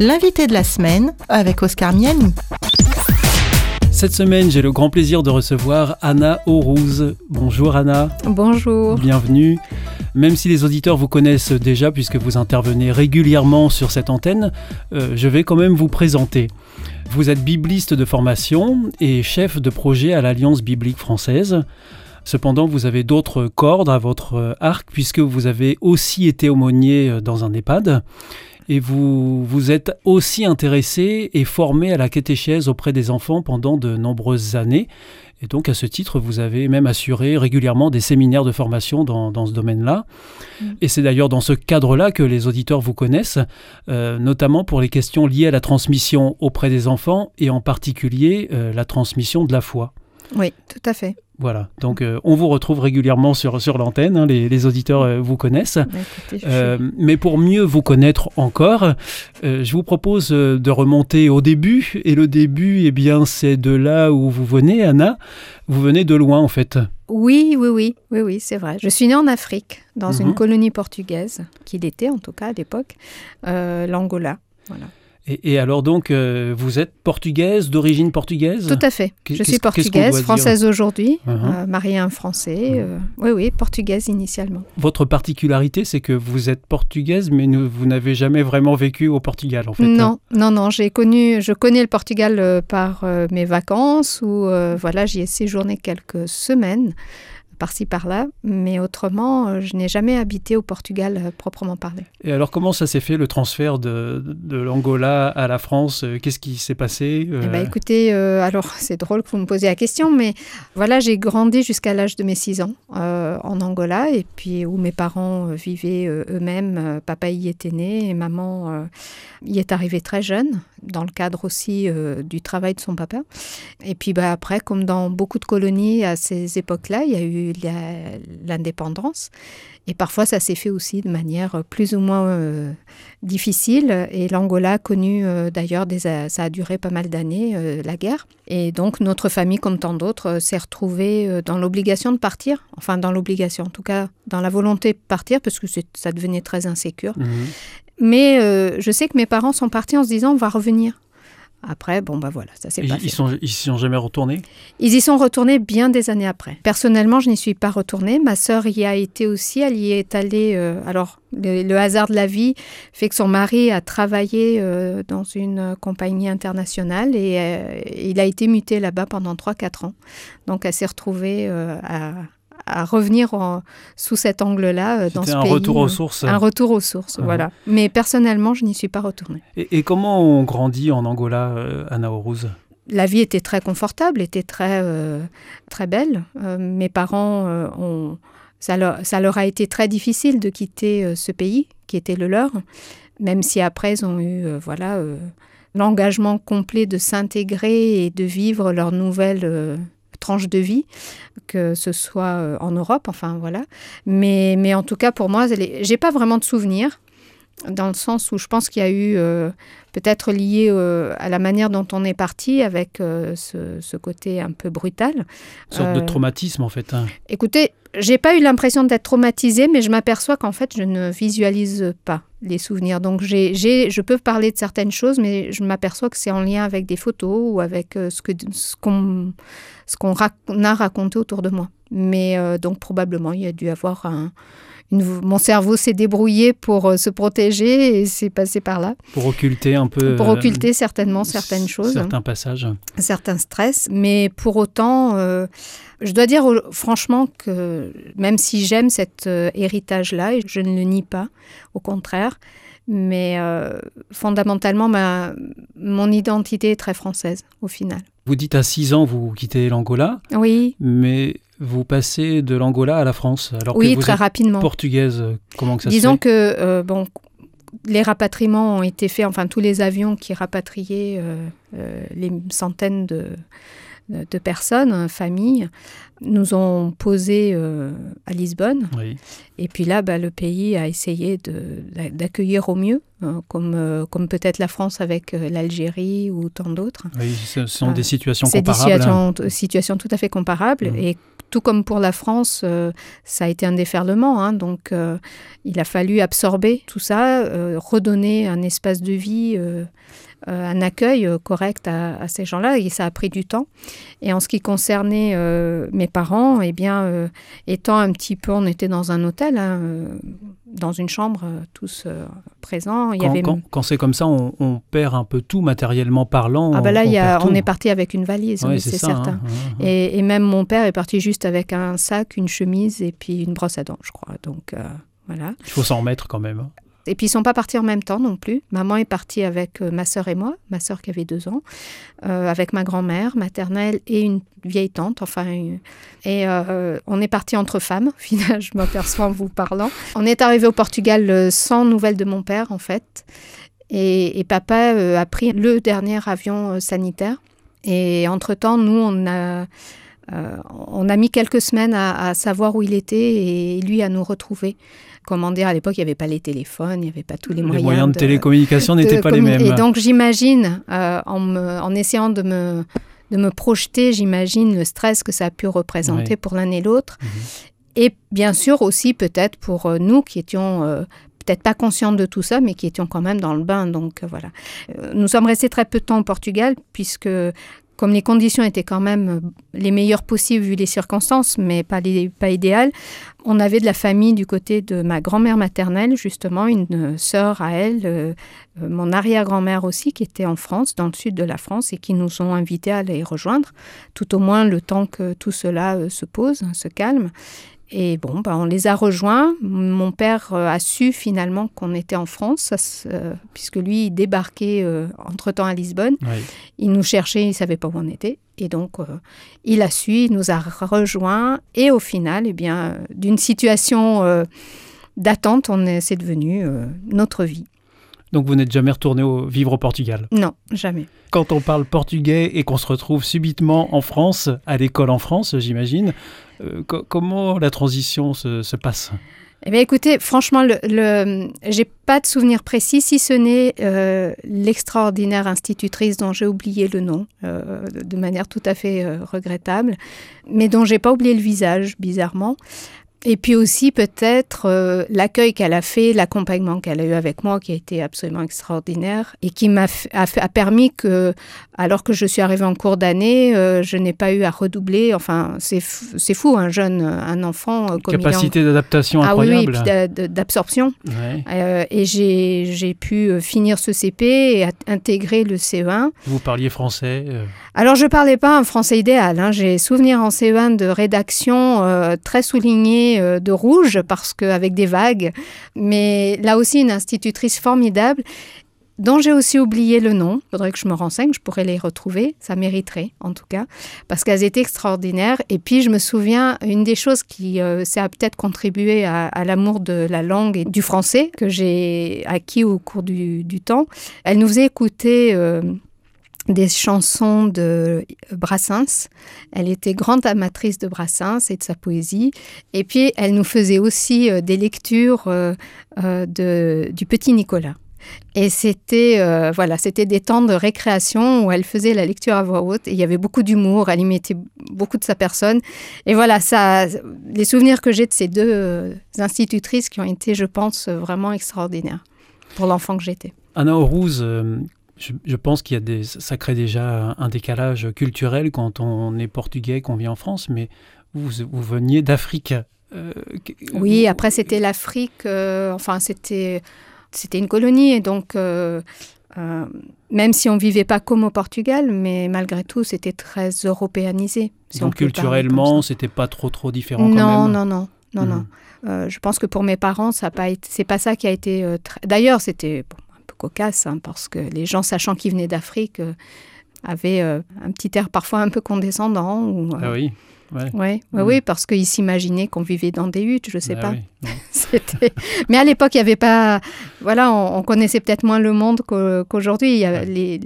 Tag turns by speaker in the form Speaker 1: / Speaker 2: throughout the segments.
Speaker 1: L'invité de la semaine avec Oscar Miani.
Speaker 2: Cette semaine, j'ai le grand plaisir de recevoir Anna Aurouz. Bonjour Anna.
Speaker 3: Bonjour.
Speaker 2: Bienvenue. Même si les auditeurs vous connaissent déjà puisque vous intervenez régulièrement sur cette antenne, euh, je vais quand même vous présenter. Vous êtes bibliste de formation et chef de projet à l'Alliance biblique française. Cependant, vous avez d'autres cordes à votre arc puisque vous avez aussi été aumônier dans un EHPAD et vous vous êtes aussi intéressé et formé à la catéchèse auprès des enfants pendant de nombreuses années. Et donc, à ce titre, vous avez même assuré régulièrement des séminaires de formation dans, ce domaine-là. Mm. Et c'est d'ailleurs dans ce cadre-là que les auditeurs vous connaissent, euh, notamment pour les questions liées à la transmission auprès des enfants et en particulier euh, la transmission de la foi.
Speaker 3: Oui, tout à fait.
Speaker 2: Voilà, donc euh, on vous retrouve régulièrement sur, sur l'antenne, hein, les, auditeurs euh, vous connaissent. Bah, euh, mais pour mieux vous connaître encore, je vous propose de remonter au début. Et le début, eh bien, c'est de là où vous venez, Anna. Vous venez de loin, en fait.
Speaker 3: Oui, oui, oui, oui, oui, c'est vrai. Je suis née en Afrique, dans une mhm. colonie portugaise, qu'il était en tout cas à l'époque, l'Angola. Voilà.
Speaker 2: Et, alors donc, euh, vous êtes portugaise, d'origine portugaise
Speaker 3: Tout à fait. Je suis portugaise, française aujourd'hui, uh-huh. euh, mariée à un Français. Uh-huh. Euh, oui, oui, portugaise initialement.
Speaker 2: Votre particularité, c'est que vous êtes portugaise, mais vous n'avez jamais vraiment vécu au Portugal, en fait.
Speaker 3: Non, hein. non, non. J'ai connu, je connais le Portugal par mes vacances, où voilà, j'y ai séjourné quelques semaines par-ci par-là, mais autrement, euh, je n'ai jamais habité au Portugal euh, proprement parlé.
Speaker 2: Et alors, comment ça s'est fait le transfert de, de l'Angola à la France? Euh, Qu'est-ce qui s'est passé
Speaker 3: eh ben, Écoutez, alors c'est drôle que vous me posiez la question, mais voilà, j'ai grandi jusqu'à l'âge de mes 6 ans en Angola, et puis où mes parents vivaient eux-mêmes. papa y était né et maman y est arrivée très jeune, dans le cadre aussi du travail de son papa. Et puis bah, après, comme dans beaucoup de colonies à ces époques-là, il y a eu l'indépendance. Et parfois, ça s'est fait aussi de manière plus ou moins euh, difficile. Et l'Angola a connu, euh, d'ailleurs, ça a duré pas mal d'années, euh, la guerre. Et donc, notre famille, comme tant d'autres, s'est retrouvée dans l'obligation de partir. Enfin, dans l'obligation, en tout cas, dans la volonté de partir, parce que ça devenait très insécure. Mmh. Mais je sais que mes parents sont partis en se disant, on va revenir. Après, bon, bah voilà, ça s'est pas
Speaker 2: ils Sont, ils sont jamais retournés?
Speaker 3: Ils y sont retournés bien des années après. Personnellement, je n'y suis pas retournée. Ma sœur y a été aussi. Elle y est allée. Euh, alors, le, hasard de la vie fait que son mari a travaillé euh, dans une compagnie internationale et euh, il a été muté là-bas pendant 3-4 ans. Donc, elle s'est retrouvée à, à revenir sous cet angle-là euh, dans ce
Speaker 2: un
Speaker 3: pays.
Speaker 2: Retour aux sources.
Speaker 3: Un retour aux sources, uh-huh. voilà. Mais personnellement, je n'y suis pas retournée.
Speaker 2: Et, comment on grandit en Angola, euh, Orouz
Speaker 3: la vie était très confortable, était très, euh, très belle. mes parents, ont, ça, leur, ça, leur, a été très difficile de quitter ce pays qui était le leur, même si après ils ont eu voilà, l'engagement complet de s'intégrer et de vivre leur nouvelle tranche de vie, que ce soit euh, en Europe, enfin voilà. Mais, mais en tout cas, pour moi, j'ai pas vraiment de souvenirs, dans le sens où je pense qu'il y a eu, euh, peut-être lié euh, à la manière dont on est parti, avec ce, côté un peu brutal.
Speaker 2: Une sorte de traumatisme, en fait. Hein.
Speaker 3: Écoutez, j'ai pas eu l'impression d'être traumatisée, mais je m'aperçois qu'en fait, je ne visualise pas les souvenirs. Donc, j'ai, je peux parler de certaines choses, mais je m'aperçois que c'est en lien avec des photos ou avec ce, que, ce qu'on ce a raconté autour de moi. Mais euh, donc probablement, il y a dû avoir un... mon cerveau s'est débrouillé pour euh, se protéger et c'est passé par là.
Speaker 2: Pour occulter un peu.
Speaker 3: Pour occulter certainement certaines choses.
Speaker 2: Certains passages.
Speaker 3: Certains stress. Mais pour autant, euh, je dois dire franchement que même si j'aime cet héritage-là, et je ne le nie pas, au contraire, mais fondamentalement, ma, mon identité est très française au final.
Speaker 2: Vous dites à 6 ans, vous quittez l'Angola.
Speaker 3: Oui.
Speaker 2: Mais vous passez de l'Angola à la France. Alors
Speaker 3: oui,
Speaker 2: que vous
Speaker 3: très
Speaker 2: êtes
Speaker 3: rapidement.
Speaker 2: Portugaise, comment que ça
Speaker 3: Disons
Speaker 2: se fait
Speaker 3: que euh, bon, les rapatriements ont été faits, enfin tous les avions qui rapatriaient euh, euh, les centaines de, de personnes, familles, nous ont posé à Lisbonne. Et puis là, bah, le pays a essayé d'accueillir au mieux, hein, comme, comme peut-être la France avec l'Algérie ou tant d'autres.
Speaker 2: Oui, ce sont des situations
Speaker 3: comparables.
Speaker 2: C'est
Speaker 3: des situations, tout à fait comparables. Mmh. Et tout comme pour la France, ça a été un déferlement. Hein, donc, il a fallu absorber tout ça, redonner un espace de vie euh, un accueil euh, correct à, ces gens-là et ça a pris du temps. Et en ce qui concernait euh, mes parents, eh bien, étant un petit peu, on était dans un hôtel, hein, dans une chambre, tous présents.
Speaker 2: Il quand, y quand, c'est comme ça, on, perd un peu tout matériellement parlant.
Speaker 3: Ah ben là, on, est parti avec une valise, c'est certain. Hein, et, et, même mon père est parti juste avec un sac, une chemise et puis une brosse à dents, je crois. Donc voilà.
Speaker 2: Il faut s'en remettre quand même.
Speaker 3: Et puis ils sont pas partis en même temps non plus. Maman est partie avec euh, ma sœur et moi, ma sœur qui avait deux ans, euh, avec ma grand-mère maternelle et une vieille tante. Enfin, et euh, on est parti entre femmes. Finalement, je m'aperçois en vous parlant. On est arrivé au Portugal sans nouvelles de mon père en fait. Et, papa a pris le dernier avion sanitaire. Et entre-temps, nous, on a, on a mis quelques semaines à, savoir où il était et lui à nous retrouver comment dire, à l'époque, il n'y avait pas les téléphones, il n'y avait pas tous les, moyens.
Speaker 2: Les moyens de, télécommunication n'étaient pas les mêmes.
Speaker 3: Et donc, j'imagine, euh, en, en, essayant de me, de me projeter, j'imagine le stress que ça a pu représenter pour l'un et l'autre. Mhm. Et bien sûr aussi, peut-être pour euh, nous qui étions euh, peut-être pas conscientes de tout ça, mais qui étions quand même dans le bain. Donc voilà. nous sommes restés très peu de temps au Portugal, puisque comme les conditions étaient quand même euh, les meilleures possibles vu les circonstances, mais pas, les, idéales, on avait de la famille du côté de ma grand-mère maternelle, justement, une sœur à elle, euh, euh, mon arrière-grand-mère aussi, qui était en France, dans le sud de la France, et qui nous ont invités à les rejoindre, tout au moins le temps que tout cela se pose, se calme. Et bon, bah, on les a rejoints. Mon père euh, a su finalement qu'on était en France, euh, puisque lui, il débarquait euh, entre-temps à Lisbonne. Il nous cherchait, il ne savait pas où on était. Et donc, il a su, il nous a rejoints. Et au final, eh bien, d'une situation d'attente, on c'est devenu notre vie.
Speaker 2: Donc vous n'êtes jamais retourné au, vivre au Portugal
Speaker 3: Non, jamais.
Speaker 2: Quand on parle portugais et qu'on se retrouve subitement en France, à l'école en France, j'imagine, euh, comment la transition se, passe?
Speaker 3: Eh bien, écoutez, franchement, le, le j'ai pas de souvenir précis, si ce n'est euh, l'extraordinaire institutrice dont j'ai oublié le nom, euh, de manière tout à fait regrettable, mais dont j'ai pas oublié le visage, bizarrement. Et puis aussi peut-être euh, l'accueil qu'elle a fait, l'accompagnement qu'elle a eu avec moi qui a été absolument extraordinaire et qui m'a a, a, permis que, alors que je suis arrivée en cours d'année, euh, je n'ai pas eu à redoubler. Enfin, c'est fou, un jeune, un enfant.
Speaker 2: Euh, Capacité d'adaptation incroyable.
Speaker 3: Ah oui, d'absorption. Ouais. et j'ai pu finir ce CP et intégrer le CE1.
Speaker 2: Vous parliez français
Speaker 3: Alors je parlais pas un français idéal. Hein. J'ai souvenir en CE1 de rédaction très souligné euh, de rouge parce qu'avec des vagues. Mais là aussi, une institutrice formidable dont j'ai aussi oublié le nom. Il faudrait que je me renseigne, je pourrais les retrouver. Ça mériterait, en tout cas, parce qu'elles étaient extraordinaires. Et puis, je me souviens, une des choses qui euh, a peut-être contribué à, l'amour de la langue et du français que j'ai acquis au cours du, temps, elle nous faisait écouter... Euh, des chansons de Brassens. Elle était grande amatrice de Brassens et de sa poésie. Et puis, elle nous faisait aussi euh, des lectures euh, euh, de, du petit Nicolas. Et c'était voilà, c'était des temps de récréation où elle faisait la lecture à voix haute. Et il y avait beaucoup d'humour, elle y mettait beaucoup de sa personne. Et voilà, ça, les souvenirs que j'ai de ces deux institutrices qui ont été, je pense, vraiment extraordinaires pour l'enfant que j'étais.
Speaker 2: Anna Orouz, je, pense qu'il y a des, ça crée déjà un décalage culturel quand on est portugais, qu'on vit en France, mais vous, vous veniez d'Afrique.
Speaker 3: Euh, oui, après c'était l'Afrique, euh, enfin c'était c'était une colonie et donc euh, même si on vivait pas comme au Portugal, mais malgré tout c'était très européanisé.
Speaker 2: donc culturellement, c'était pas trop trop différent.
Speaker 3: Non,
Speaker 2: quand
Speaker 3: même. non, non, non, non. Hmm. je pense que pour mes parents, ça pas c'est pas ça qui a été. D'ailleurs, c'était cocasse, hein, parce que les gens, sachant qu'ils venaient d'Afrique, euh, avaient euh, un petit air parfois un peu condescendant. Ou,
Speaker 2: euh, ah oui
Speaker 3: Ouais. Mm. oui, parce qu'ils s'imaginaient qu'on vivait dans des huttes, je ne sais ah pas. Mais à l'époque, il n'y avait pas. Voilà, on, connaissait peut-être moins le monde qu'aujourd'hui. Les...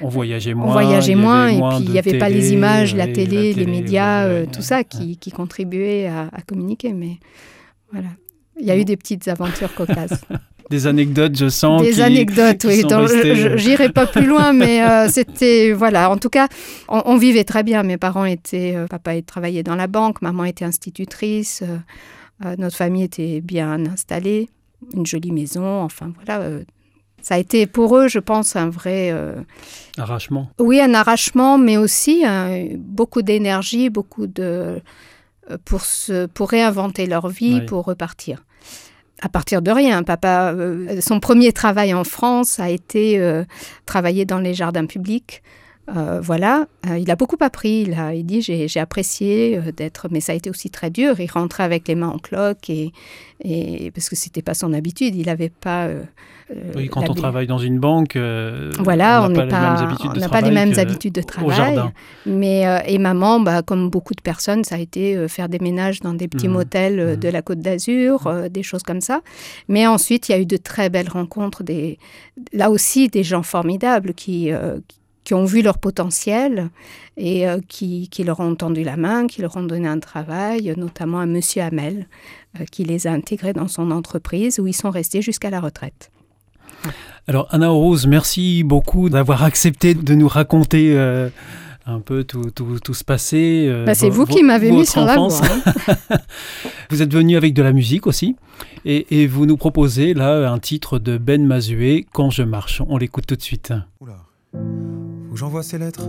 Speaker 2: On voyageait moins.
Speaker 3: On voyageait moins, et puis il n'y avait pas les images, la télé, les médias, tout ça qui, qui contribuaient à, à, communiquer. Mais voilà, il y a eu des petites aventures cocasses.
Speaker 2: Des anecdotes, je sens.
Speaker 3: Des anecdotes, oui. J'irai pas plus loin, mais euh, c'était. Voilà, en tout cas, on, vivait très bien. Mes parents étaient. Euh, papa travaillait dans la banque, maman était institutrice. Euh, notre famille était bien installée. Une jolie maison, enfin voilà. ça a été pour eux, je pense, un vrai.
Speaker 2: arrachement.
Speaker 3: Oui, un arrachement, mais aussi beaucoup d'énergie, beaucoup de. Pour, se, pour réinventer leur vie, pour repartir à partir de rien. Papa, euh, son premier travail en France a été euh, travailler dans les jardins publics. Euh, voilà, il a beaucoup appris. Il, a, il dit j'ai apprécié d'être, mais ça a été aussi très dur. Il rentrait avec les mains en cloque et, et parce que c'était pas son habitude. Il n'avait pas
Speaker 2: euh, oui, quand on travaille dans une banque,
Speaker 3: euh, voilà, on n'a pas, les mêmes habitudes de travail. Mais euh, et maman, bah, comme beaucoup de personnes, ça a été faire des ménages dans des petits mmh. motels mmh. de la Côte d'Azur, des choses comme ça. Mais ensuite, il y a eu de très belles rencontres, des, là aussi des gens formidables qui qui ont vu leur potentiel et qui, qui, leur ont tendu la main, qui leur ont donné un travail, notamment un monsieur Hamel, qui les a intégrés dans son entreprise où ils sont restés jusqu'à la retraite.
Speaker 2: Alors Anna Rose, merci beaucoup d'avoir accepté de nous raconter euh, un peu tout, tout, tout ce passé.
Speaker 3: Euh, bah, c'est vous qui m'avez mis sur la voie. Hein.
Speaker 2: vous êtes venu avec de la musique aussi et, et, vous nous proposez là un titre de Ben Mazué, Quand je marche. On l'écoute tout de suite.
Speaker 4: Oula, j'envoie ces lettres.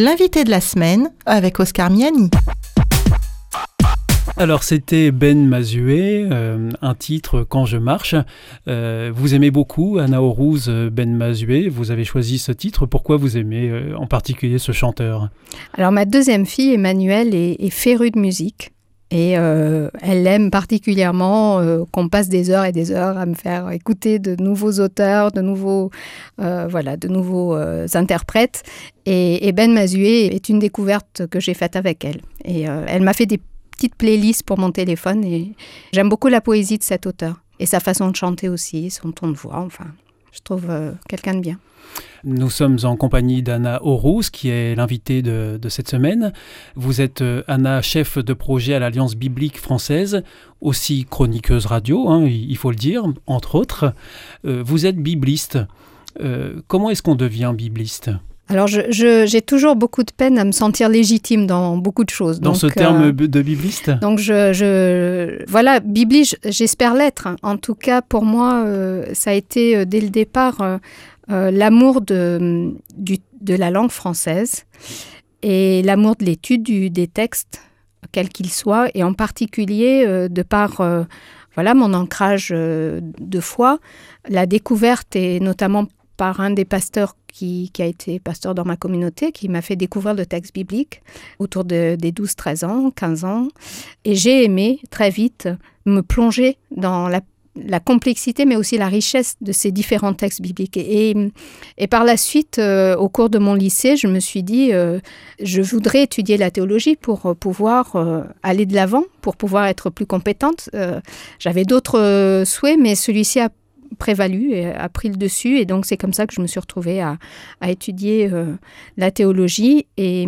Speaker 1: L'invité de la semaine avec Oscar Miani.
Speaker 2: Alors c'était Ben Mazué, euh, un titre Quand je marche. Euh, vous aimez beaucoup Anna Orouz, Ben Mazué. Vous avez choisi ce titre. Pourquoi vous aimez euh, en particulier ce chanteur?
Speaker 3: Alors ma deuxième fille, Emmanuelle, est, est férue de musique. Et elle aime particulièrement qu'on passe des heures et des heures à me faire écouter de nouveaux auteurs, de nouveaux, voilà, de nouveaux interprètes. Et, et, Ben Mazué est une découverte que j'ai faite avec elle. Et elle m'a fait des petite playlist pour mon téléphone et j'aime beaucoup la poésie de cet auteur et sa façon de chanter aussi, son ton de voix. Enfin, je trouve euh, quelqu'un de bien.
Speaker 2: Nous sommes en compagnie d'Anna Horous, qui est l'invitée de, cette semaine. Vous êtes, euh, Anna, chef de projet à l'Alliance biblique française, aussi chroniqueuse radio, hein, il faut le dire, entre autres. Euh, vous êtes bibliste. comment est-ce qu'on devient bibliste?
Speaker 3: Alors, j'ai toujours beaucoup de peine à me sentir légitime dans beaucoup de choses.
Speaker 2: Dans ce terme euh, de bibliste?
Speaker 3: Donc, je, je voilà, bibliste, j'espère l'être. En tout cas, pour moi, euh, ça a été euh, dès le départ l'amour de, de la langue française et l'amour de l'étude des textes, quels qu'ils soient, et en particulier de par voilà mon ancrage de foi, la découverte et notamment par un des pasteurs qui, a été pasteur dans ma communauté, qui m'a fait découvrir le texte biblique autour de, des 12-13 ans, 15 ans. Et j'ai aimé très vite me plonger dans la, complexité, mais aussi la richesse de ces différents textes bibliques. Et, par la suite, euh, au cours de mon lycée, je me suis dit, euh, je voudrais étudier la théologie pour pouvoir euh, aller de l'avant, pour pouvoir être plus compétente. J'avais d'autres souhaits, mais celui-ci a prévalu et a pris le dessus. Et donc, c'est comme ça que je me suis retrouvée à, étudier euh, la théologie et,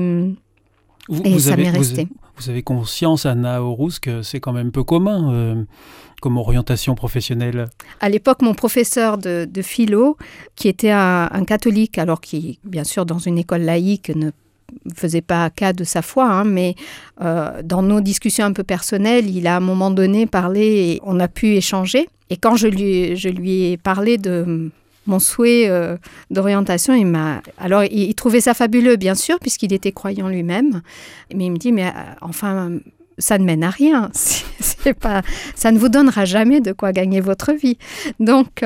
Speaker 2: vous, ça m'est resté. Vous, avez conscience, Anna Horus, que c'est quand même peu commun euh, comme orientation professionnelle?
Speaker 3: À l'époque, mon professeur de, philo, qui était un, catholique, alors qui, bien sûr, dans une école laïque, ne faisait pas cas de sa foi, hein, mais euh, dans nos discussions un peu personnelles, il a à un moment donné parlé et on a pu échanger. Et quand je lui, je lui ai parlé de mon souhait euh, d'orientation, il m'a. Alors, il, trouvait ça fabuleux, bien sûr, puisqu'il était croyant lui-même. Mais il me dit, mais euh, enfin, ça ne mène à rien. C'est pas, ça ne vous donnera jamais de quoi gagner votre vie. Donc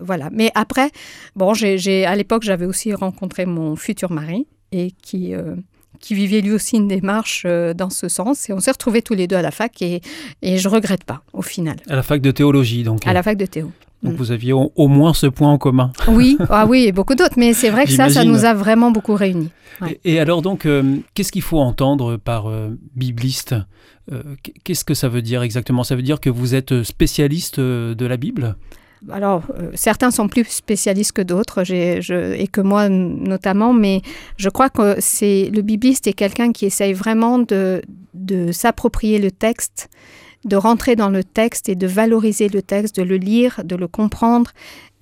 Speaker 3: voilà. Mais après, bon, j'ai, à l'époque, j'avais aussi rencontré mon futur mari et qui, euh, qui vivait lui aussi une démarche euh, dans ce sens. Et on s'est retrouvés tous les deux à la fac et, et je regrette pas au final.
Speaker 2: À la fac de théologie, donc.
Speaker 3: À la fac de théo.
Speaker 2: Donc mm. vous aviez au, moins ce point en commun.
Speaker 3: Oui, ah oui, et beaucoup d'autres. Mais c'est vrai que ça, ça nous a vraiment beaucoup réunis.
Speaker 2: Et, alors donc, euh, qu'est-ce qu'il faut entendre par bibliste Qu'est-ce que ça veut dire exactement? Ça veut dire que vous êtes spécialiste de la Bible?
Speaker 3: Alors, euh, certains sont plus spécialistes que d'autres, et que moi notamment, mais je crois que c'est le bibliste est quelqu'un qui essaye vraiment de, de s'approprier le texte, de rentrer dans le texte et de valoriser le texte, de le lire, de le comprendre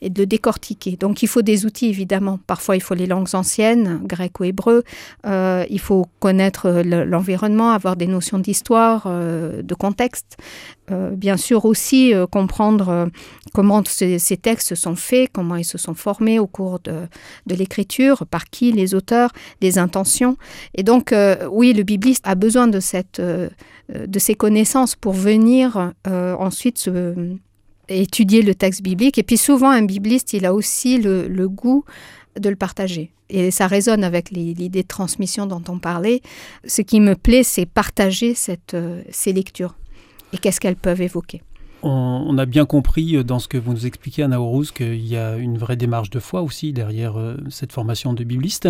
Speaker 3: et de décortiquer. Donc il faut des outils évidemment. Parfois il faut les langues anciennes, grec ou hébreu. Euh, il faut connaître l'environnement, avoir des notions d'histoire, euh, de contexte. Euh, bien sûr aussi comprendre comment ces, textes sont faits, comment ils se sont formés au cours de, de l'écriture, par qui, les auteurs, les intentions. Et donc oui, le bibliste a besoin de, cette, de ces connaissances pour venir ensuite se étudier le texte biblique. Et puis souvent, un bibliste, il a aussi le, goût de le partager. Et ça résonne avec l'idée de transmission dont on parlait. Ce qui me plaît, c'est partager cette, euh, ces lectures et qu'est-ce qu'elles peuvent évoquer.
Speaker 2: On, a bien compris euh, dans ce que vous nous expliquez, Anna Horus, qu'il y a une vraie démarche de foi aussi derrière euh, cette formation de bibliste.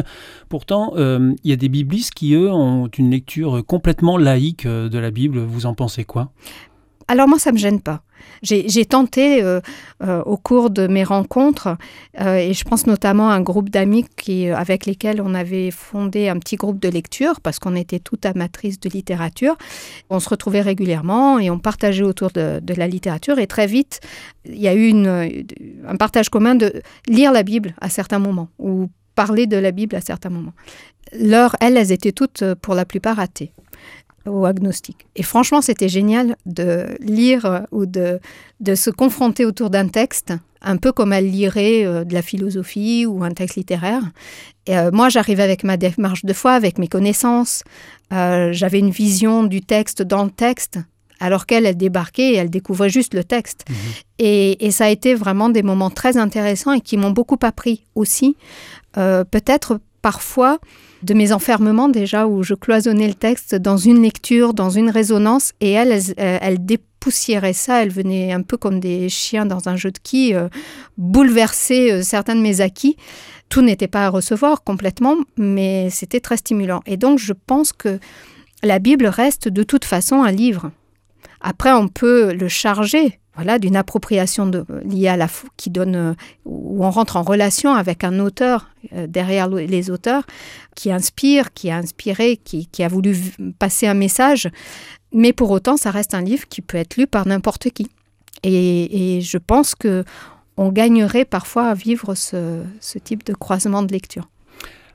Speaker 2: Pourtant, il y a des biblistes qui, eux, ont une lecture complètement laïque de la Bible. Vous en pensez quoi?
Speaker 3: Alors moi, ça me gêne pas. J'ai tenté euh, euh, au cours de mes rencontres, euh, et je pense notamment à un groupe d'amis avec lesquels on avait fondé un petit groupe de lecture, parce qu'on était toutes amatrices de littérature. On se retrouvait régulièrement et on partageait autour de, la littérature, et très vite, il y a eu un partage commun de lire la Bible à certains moments, ou parler de la Bible à certains moments. L'heure, elles, elles étaient toutes pour la plupart athées. Ou agnostique. Et franchement, c'était génial de lire euh, ou de, de se confronter autour d'un texte, un peu comme elle lirait euh, de la philosophie ou un texte littéraire. Et, euh, moi, j'arrivais avec ma démarche de foi, avec mes connaissances. J'avais une vision du texte dans le texte, alors qu'elle, elle débarquait et elle découvrait juste le texte.
Speaker 2: Mhm.
Speaker 3: Et, et, ça a été vraiment des moments très intéressants et qui m'ont beaucoup appris aussi. Peut-être parfois de mes enfermements déjà, où je cloisonnais le texte dans une lecture, dans une résonance, et elle, elle, dépoussiérait ça, elle venait un peu comme des chiens dans un jeu de quilles, euh, bouleverser euh, certains de mes acquis. Tout n'était pas à recevoir complètement, mais c'était très stimulant. Et donc je pense que la Bible reste de toute façon un livre. Après, on peut le charger voilà, d'une appropriation de, liée à la qui donne euh, où on rentre en relation avec un auteur euh, derrière les auteurs qui inspire, qui a inspiré, qui, qui, a voulu passer un message. Mais pour autant, ça reste un livre qui peut être lu par n'importe qui. Et, et, je pense que on gagnerait parfois à vivre ce, ce type de croisement de lecture.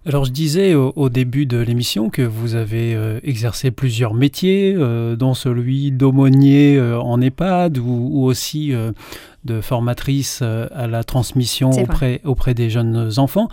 Speaker 2: Alors je disais au, début de l'émission que vous avez euh, exercé plusieurs métiers, euh, dont celui d'aumônier euh, en EHPAD ou, aussi de formatrice à la transmission auprès, auprès des jeunes enfants.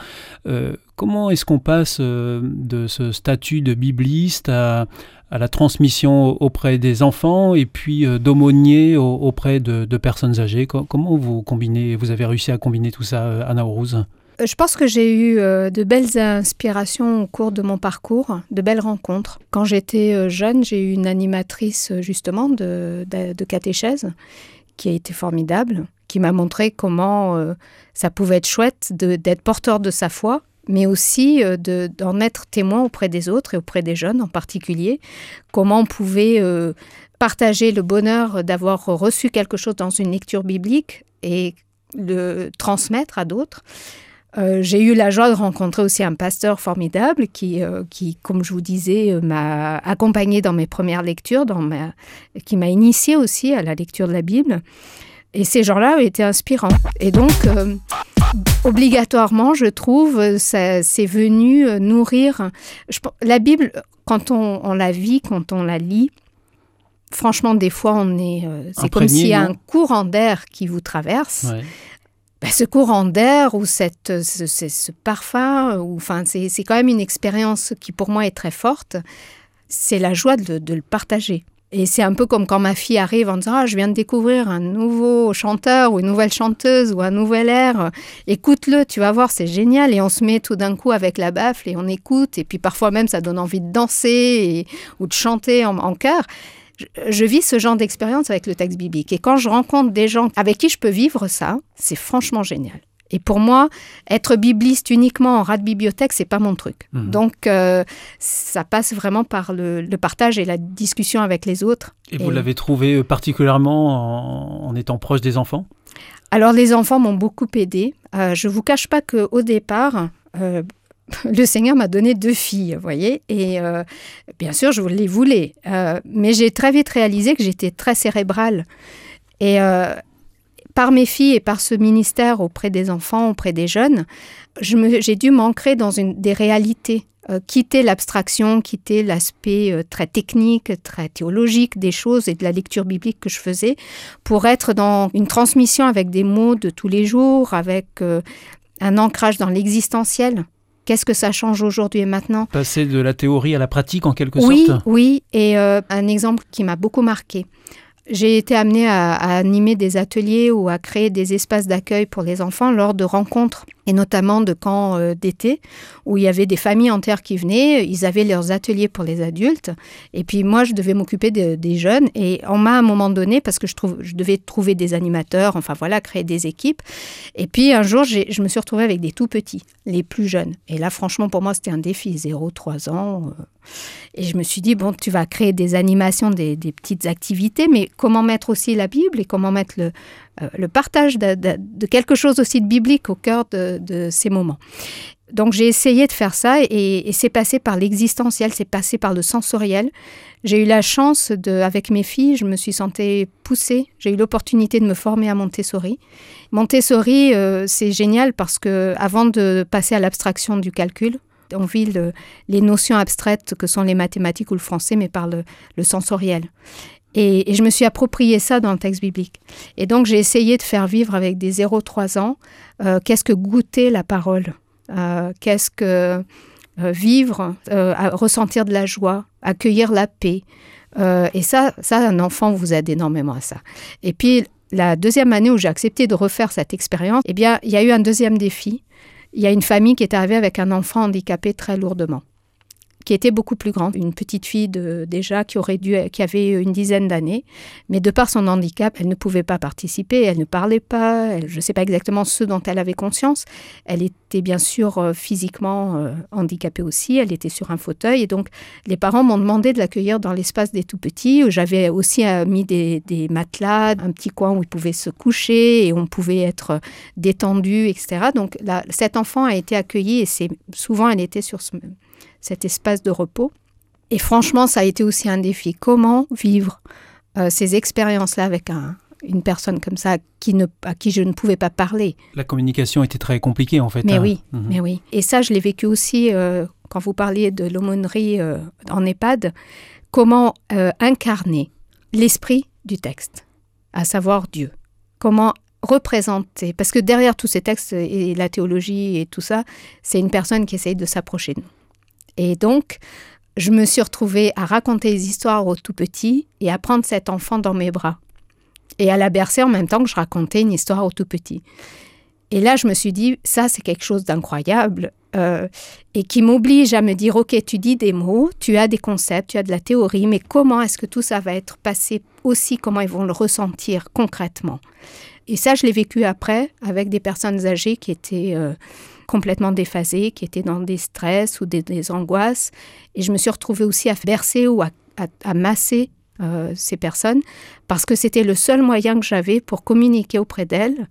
Speaker 2: comment est-ce qu'on passe de ce statut de bibliste à, à la transmission auprès des enfants et puis d'aumônier auprès de, de, personnes âgées? Comment vous combinez, vous avez réussi à combiner tout ça, Anna Rose
Speaker 3: je pense que j'ai eu euh, de belles inspirations au cours de mon parcours, de belles rencontres. Quand j'étais euh, jeune, j'ai eu une animatrice euh, justement de, catéchèse qui a été formidable, qui m'a montré comment ça pouvait être chouette d'être porteur de sa foi, mais aussi d'en être témoin auprès des autres et auprès des jeunes en particulier, comment on pouvait partager le bonheur d'avoir reçu quelque chose dans une lecture biblique et le transmettre à d'autres. Euh, j'ai eu la joie de rencontrer aussi un pasteur formidable qui, euh, qui comme je vous disais, euh, m'a accompagné dans mes premières lectures, dans ma, qui m'a initié aussi à la lecture de la Bible. Et ces gens-là ont été inspirants. Et donc, obligatoirement, je trouve, c'est venu nourrir. Je, la Bible, quand on, on, la vit, quand on la lit, franchement, des fois, on est. c'est comme s'il y a un courant d'air qui vous traverse. Ouais. Ben, ce courant d'air ou cette, ce, parfum, ou, enfin, c'est quand même une expérience qui pour moi est très forte. C'est la joie de, de, le partager. Et c'est un peu comme quand ma fille arrive en disant ah, Je viens de découvrir un nouveau chanteur ou une nouvelle chanteuse ou un nouvel air. Écoute-le, tu vas voir, c'est génial. Et on se met tout d'un coup avec la baffle et on écoute. Et puis parfois même, ça donne envie de danser ou de chanter en, en chœur je, vis ce genre d'expérience avec le texte biblique. Et quand je rencontre des gens avec qui je peux vivre ça, c'est franchement génial. Et pour moi, être bibliste uniquement en rat de bibliothèque, c'est pas mon truc. Mhm. Donc, euh, ça passe vraiment par le, partage et la discussion avec les autres.
Speaker 2: Et, vous l'avez trouvé euh, particulièrement en, étant proche des enfants?
Speaker 3: Alors, les enfants m'ont beaucoup aidé. Euh, je vous cache pas qu'au départ, euh, le Seigneur m'a donné deux filles, vous voyez, et euh, bien sûr, je les voulais, euh, mais j'ai très vite réalisé que j'étais très cérébrale. Et euh, par mes filles et par ce ministère auprès des enfants, auprès des jeunes, j'ai dû m'ancrer dans une, des réalités, quitter l'abstraction, quitter l'aspect très technique, très théologique des choses et de la lecture biblique que je faisais, pour être dans une transmission avec des mots de tous les jours, avec un ancrage dans l'existentiel. Qu'est-ce que ça change aujourd'hui et maintenant
Speaker 2: Passer de la théorie à la pratique en quelque
Speaker 3: oui,
Speaker 2: sorte
Speaker 3: Oui, et euh, un exemple qui m'a beaucoup marqué. J'ai été amenée à, animer des ateliers ou à créer des espaces d'accueil pour les enfants lors de rencontres et notamment de camps euh, d'été où il y avait des familles entières qui venaient, ils avaient leurs ateliers pour les adultes et puis moi je devais m'occuper des jeunes et on m'a à un moment donné parce que je, trouve, je devais trouver des animateurs, enfin voilà, créer des équipes et puis un jour je me suis retrouvée avec des tout petits, les plus jeunes et là franchement pour moi c'était un défi, 0-3 ans euh. Et je me suis dit bon tu vas créer des animations, des, petites activités mais comment mettre aussi la Bible et comment mettre le, euh, partage de, quelque chose aussi de biblique au cœur de, ces moments. Donc j'ai essayé de faire ça et, c'est passé par l'existentiel, c'est passé par le sensoriel. J'ai eu la chance de, avec mes filles, je me suis sentie poussée. J'ai eu l'opportunité de me former à Montessori. Montessori, euh, c'est génial parce que avant de passer à l'abstraction du calcul, On vit le- les notions abstraites que sont les mathématiques ou le français, mais par le, sensoriel. Et, je me suis approprié ça dans le texte biblique. Et donc j'ai essayé de faire vivre avec des 0-3 ans euh, qu'est-ce que goûter la parole, Euh, qu'est-ce que euh, vivre, ressentir de la joie, accueillir la paix. Et ça, ça, un enfant vous aide énormément à ça. Et puis la deuxième année où j'ai accepté de refaire cette expérience, eh bien, il y a eu un deuxième défi. Il y a une famille qui est arrivée avec un enfant handicapé très lourdement, qui était beaucoup plus grande, une petite fille de, déjà qui aurait dû, qui avait une dizaine d'années, mais de par son handicap, elle ne pouvait pas participer, elle ne parlait pas, je ne sais pas exactement ce dont elle avait conscience. Elle était bien sûr euh, physiquement euh, handicapée aussi, elle était sur un fauteuil, et donc les parents m'ont demandé de l'accueillir dans l'espace des tout petits. J'avais aussi euh, mis des, matelas, un petit coin où il pouvait se coucher et on pouvait être détendu, etc. Donc là, cet enfant a été accueilli et c'est souvent elle était sur ce- cet espace de repos. Et franchement, ça a été aussi un défi. Comment vivre euh, ces expériences-là avec un- une personne comme ça qui ne, à qui je ne pouvais pas parler?
Speaker 2: La communication était très compliquée en fait.
Speaker 3: mais
Speaker 2: hein.
Speaker 3: oui,
Speaker 2: Mhm.
Speaker 3: mais oui. Et ça, je l'ai vécu aussi euh, quand vous parliez de l'aumônerie euh, en EHPAD. Comment incarner l'esprit du texte, à savoir Dieu. Comment représenter, parce que derrière tous ces textes et la théologie et tout ça, c'est une personne qui essaye de s'approcher de nous. Et donc, je me suis retrouvée à raconter des histoires au tout petit et à prendre cet enfant dans mes bras. Et à la bercer en même temps que je racontais une histoire au tout petit. Et là, je me suis dit, ça, c'est quelque chose d'incroyable euh, et qui m'oblige à me dire, OK, tu dis des mots, tu as des concepts, tu as de la théorie, mais comment est-ce que tout ça va être passé aussi, comment ils vont le ressentir concrètement? Et ça, je l'ai vécu après avec des personnes âgées qui étaient euh, complètement déphasées, qui étaient dans des stress ou des, angoisses. Et je me suis retrouvée aussi à bercer ou à, masser euh, ces personnes parce que c'était le seul moyen que j'avais pour communiquer auprès d'elles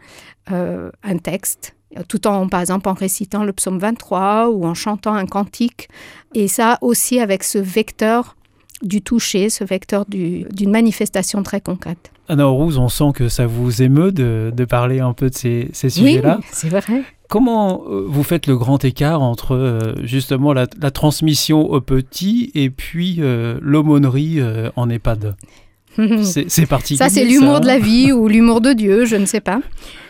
Speaker 3: euh, un texte, tout en, par exemple, en récitant le psaume 23 ou en chantant un cantique. Et ça aussi avec ce vecteur du toucher, ce vecteur du- d'une manifestation très concrète.
Speaker 2: Anna Orouz, on sent que ça vous émeut de, de parler un peu de ces, ces sujets-là.
Speaker 3: Oui, c'est vrai.
Speaker 2: Comment euh, vous faites le grand écart entre euh, justement la, la transmission aux petits et puis euh, l'aumônerie euh, en EHPAD? C'est particulier.
Speaker 3: Ça, c'est l'humour
Speaker 2: hein
Speaker 3: de la vie ou l'humour de Dieu, je ne sais pas.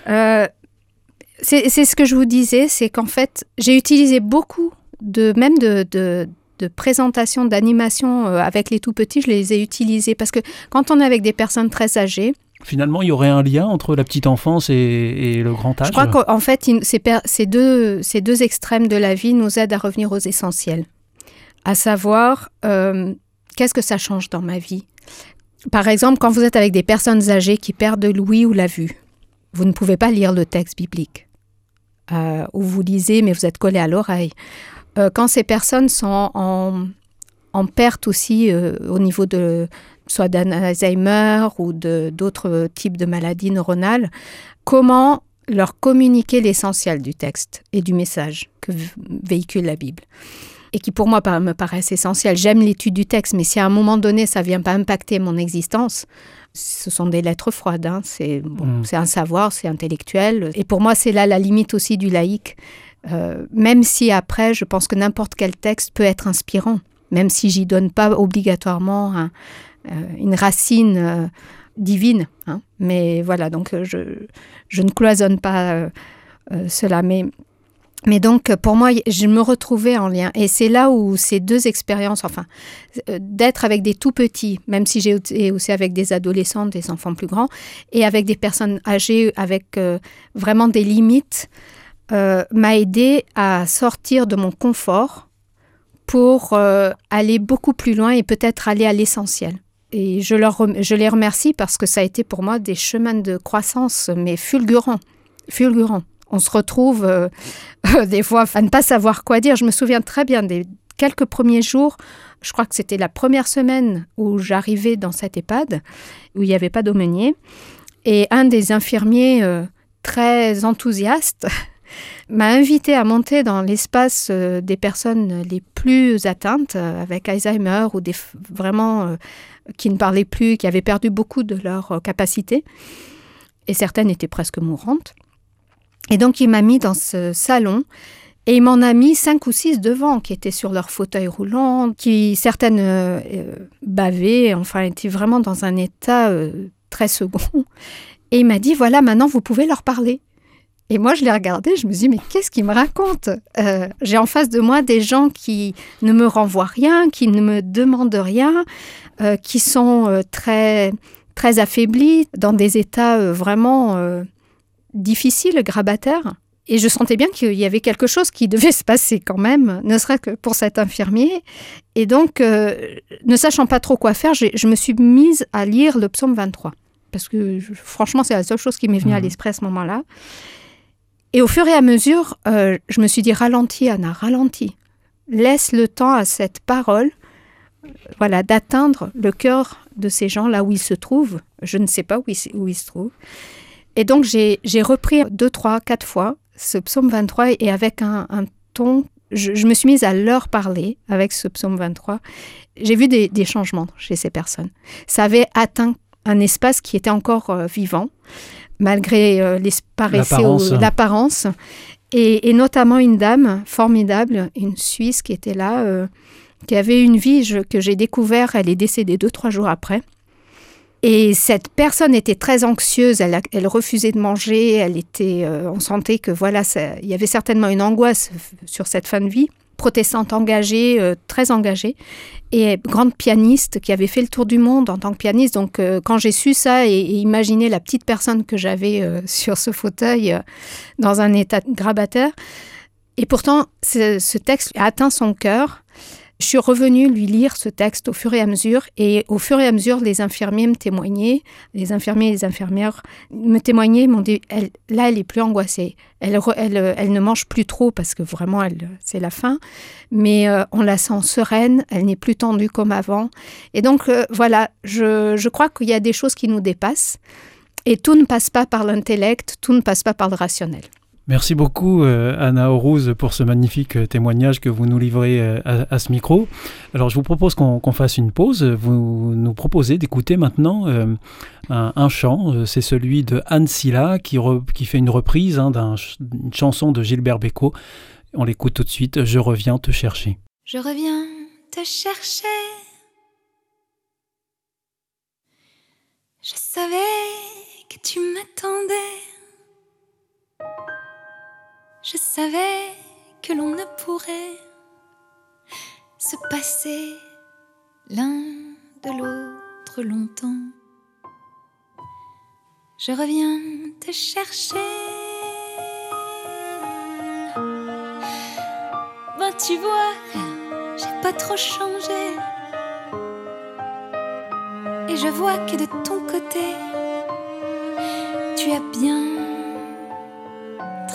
Speaker 3: C'est c'est ce que je vous disais, c'est qu'en fait, j'ai utilisé beaucoup de même de, de, de présentations, d'animations euh, avec les tout petits, je les ai utilisées parce que quand on est avec des personnes très âgées,
Speaker 2: Finalement, il y aurait un lien entre la petite enfance et, et le grand âge
Speaker 3: je crois qu'en fait, il- ces, per- ces deux, ces deux extrêmes de la vie nous aident à revenir aux essentiels, à savoir euh, qu'est-ce que ça change dans ma vie? Par exemple, quand vous êtes avec des personnes âgées qui perdent l'ouïe ou la vue, vous ne pouvez pas lire le texte biblique. Euh, ou vous lisez, mais vous êtes collé à l'oreille. Euh, quand ces personnes sont en, en perte aussi euh, au niveau de soit d'Alzheimer ou d'autres types de maladies neuronales, comment leur communiquer l'essentiel du texte et du message que véhicule la Bible et qui pour moi me paraissent essentiels. J'aime l'étude du texte, mais si à un moment donné ça vient pas impacter mon existence, ce sont des lettres froides. hein. C'est bon,
Speaker 2: Mm.
Speaker 3: c'est un savoir, c'est intellectuel. Et pour moi, c'est là la limite aussi du laïc. Euh, même si après, je pense que n'importe quel texte peut être inspirant, même si j'y donne pas obligatoirement euh, une racine euh, divine. hein. Mais voilà, donc je, ne cloisonne pas cela. Mais, donc, pour moi, je me retrouvais en lien. Et c'est là où ces deux expériences, enfin, d'être avec des tout petits, même si j'ai aussi avec des adolescents, des enfants plus grands, et avec des personnes âgées avec vraiment des limites, euh, m'a aidé à sortir de mon confort pour euh, aller beaucoup plus loin et peut-être aller à l'essentiel. Et je, leur, je les remercie parce que ça a été pour moi des chemins de croissance, mais fulgurants. Fulgurants. On se retrouve euh, des fois à ne pas savoir quoi dire. Je me souviens très bien des quelques premiers jours. Je crois que c'était la première semaine où j'arrivais dans cette EHPAD, où il n'y avait pas d'aumônier. Et un des infirmiers très enthousiastes m'a invité à monter dans l'espace euh, des personnes les plus atteintes euh, avec Alzheimer ou des vraiment euh, qui ne parlaient plus, qui avaient perdu beaucoup de leur capacité. Et certaines étaient presque mourantes. Et donc il m'a mis dans ce salon Et il m'en a mis cinq ou six devant, qui étaient sur leur fauteuil roulant, qui certaines bavaient, enfin étaient vraiment dans un état très second. Et il m'a dit, voilà, maintenant vous pouvez leur parler. Et moi, je l'ai regardé, je me suis dit, mais qu'est-ce qu'il me raconte? Euh, J'ai en face de moi des gens qui ne me renvoient rien, qui ne me demandent rien, euh, qui sont euh, très, très affaiblis, dans des états vraiment difficiles, grabataires. Et je sentais bien qu'il y avait quelque chose qui devait se passer quand même, ne serait-ce que pour cet infirmier. Et donc, ne sachant pas trop quoi faire, je me suis mise à lire le psaume 23. Parce que franchement, c'est la seule chose qui m'est venue à
Speaker 2: Mhm.
Speaker 3: l'esprit à ce moment-là. Et au fur et à mesure, euh, je me suis dit, ralentis, Anna, ralentis. Laisse le temps à cette parole euh, voilà, d'atteindre le cœur de ces gens là où ils se trouvent. Je ne sais pas où ils, se- trouvent. Et donc, j'ai repris deux, trois, quatre fois ce psaume 23 et avec un, un ton, je, je me suis mise à leur parler avec ce psaume 23. J'ai vu des, des changements chez ces personnes. Ça avait atteint un espace qui était encore euh, vivant, malgré euh, les
Speaker 2: L'apparence.
Speaker 3: l'apparence. Et, et notamment une dame formidable, une Suisse qui était là, euh, qui avait une vie je- que j'ai découvert. Elle est décédée deux, trois jours après. Et cette personne était très anxieuse, elle, refusait de manger, elle était, euh, on sentait que voilà, ça- il y avait certainement une angoisse sur cette fin de vie. Protestante engagée, euh, très engagée, et grande pianiste qui avait fait le tour du monde en tant que pianiste. Donc euh, quand j'ai su ça et, imaginé la petite personne que j'avais euh, sur ce fauteuil dans un état grabataire, et pourtant ce texte a atteint son cœur. Je suis revenue lui lire ce texte au fur et à mesure, et au fur et à mesure, les infirmiers me témoignaient, les infirmiers et les infirmières me témoignaient, m'ont dit, elle, là, elle est plus angoissée. Elle, elle, elle ne mange plus trop parce que vraiment, c'est la faim, mais euh, on la sent sereine, elle n'est plus tendue comme avant. Et donc, euh, voilà, je, je crois qu'il y a des choses qui nous dépassent, et tout ne passe pas par l'intellect, tout ne passe pas par le rationnel.
Speaker 2: Merci beaucoup euh, Anna Orouz pour ce magnifique euh, témoignage que vous nous livrez euh, à, ce micro. Alors je vous propose qu'on fasse une pause. Vous nous proposez d'écouter maintenant un, chant. C'est celui de Anne Silla qui, fait une reprise hein, d'une chanson de Gilbert Bécaud. On l'écoute tout de suite. Je reviens te chercher.
Speaker 5: Je reviens te chercher. Je savais que tu m'attendais. Je savais que l'on ne pourrait se passer l'un de l'autre longtemps. Je reviens te chercher. Ben tu vois, j'ai pas trop changé. Et je vois que de ton côté, tu as bien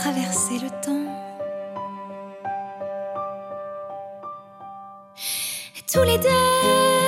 Speaker 5: traversé le temps. Tous les deux,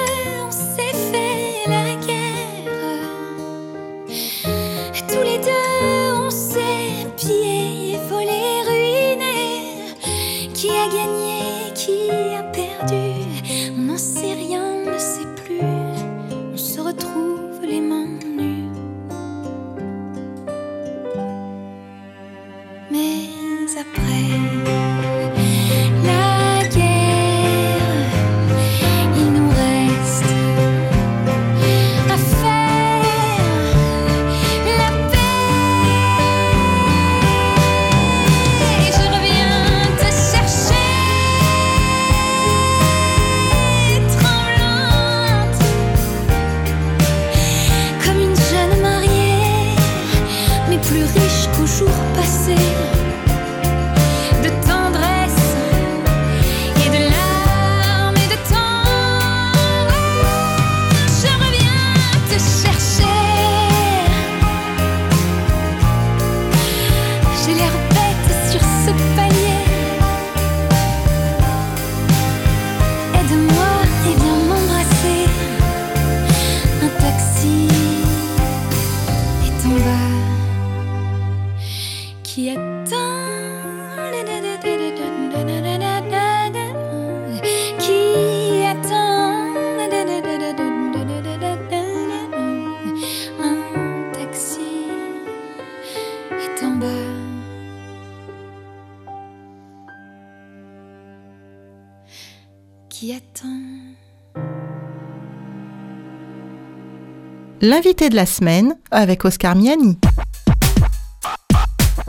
Speaker 1: L'invité de la semaine avec Oscar Miani.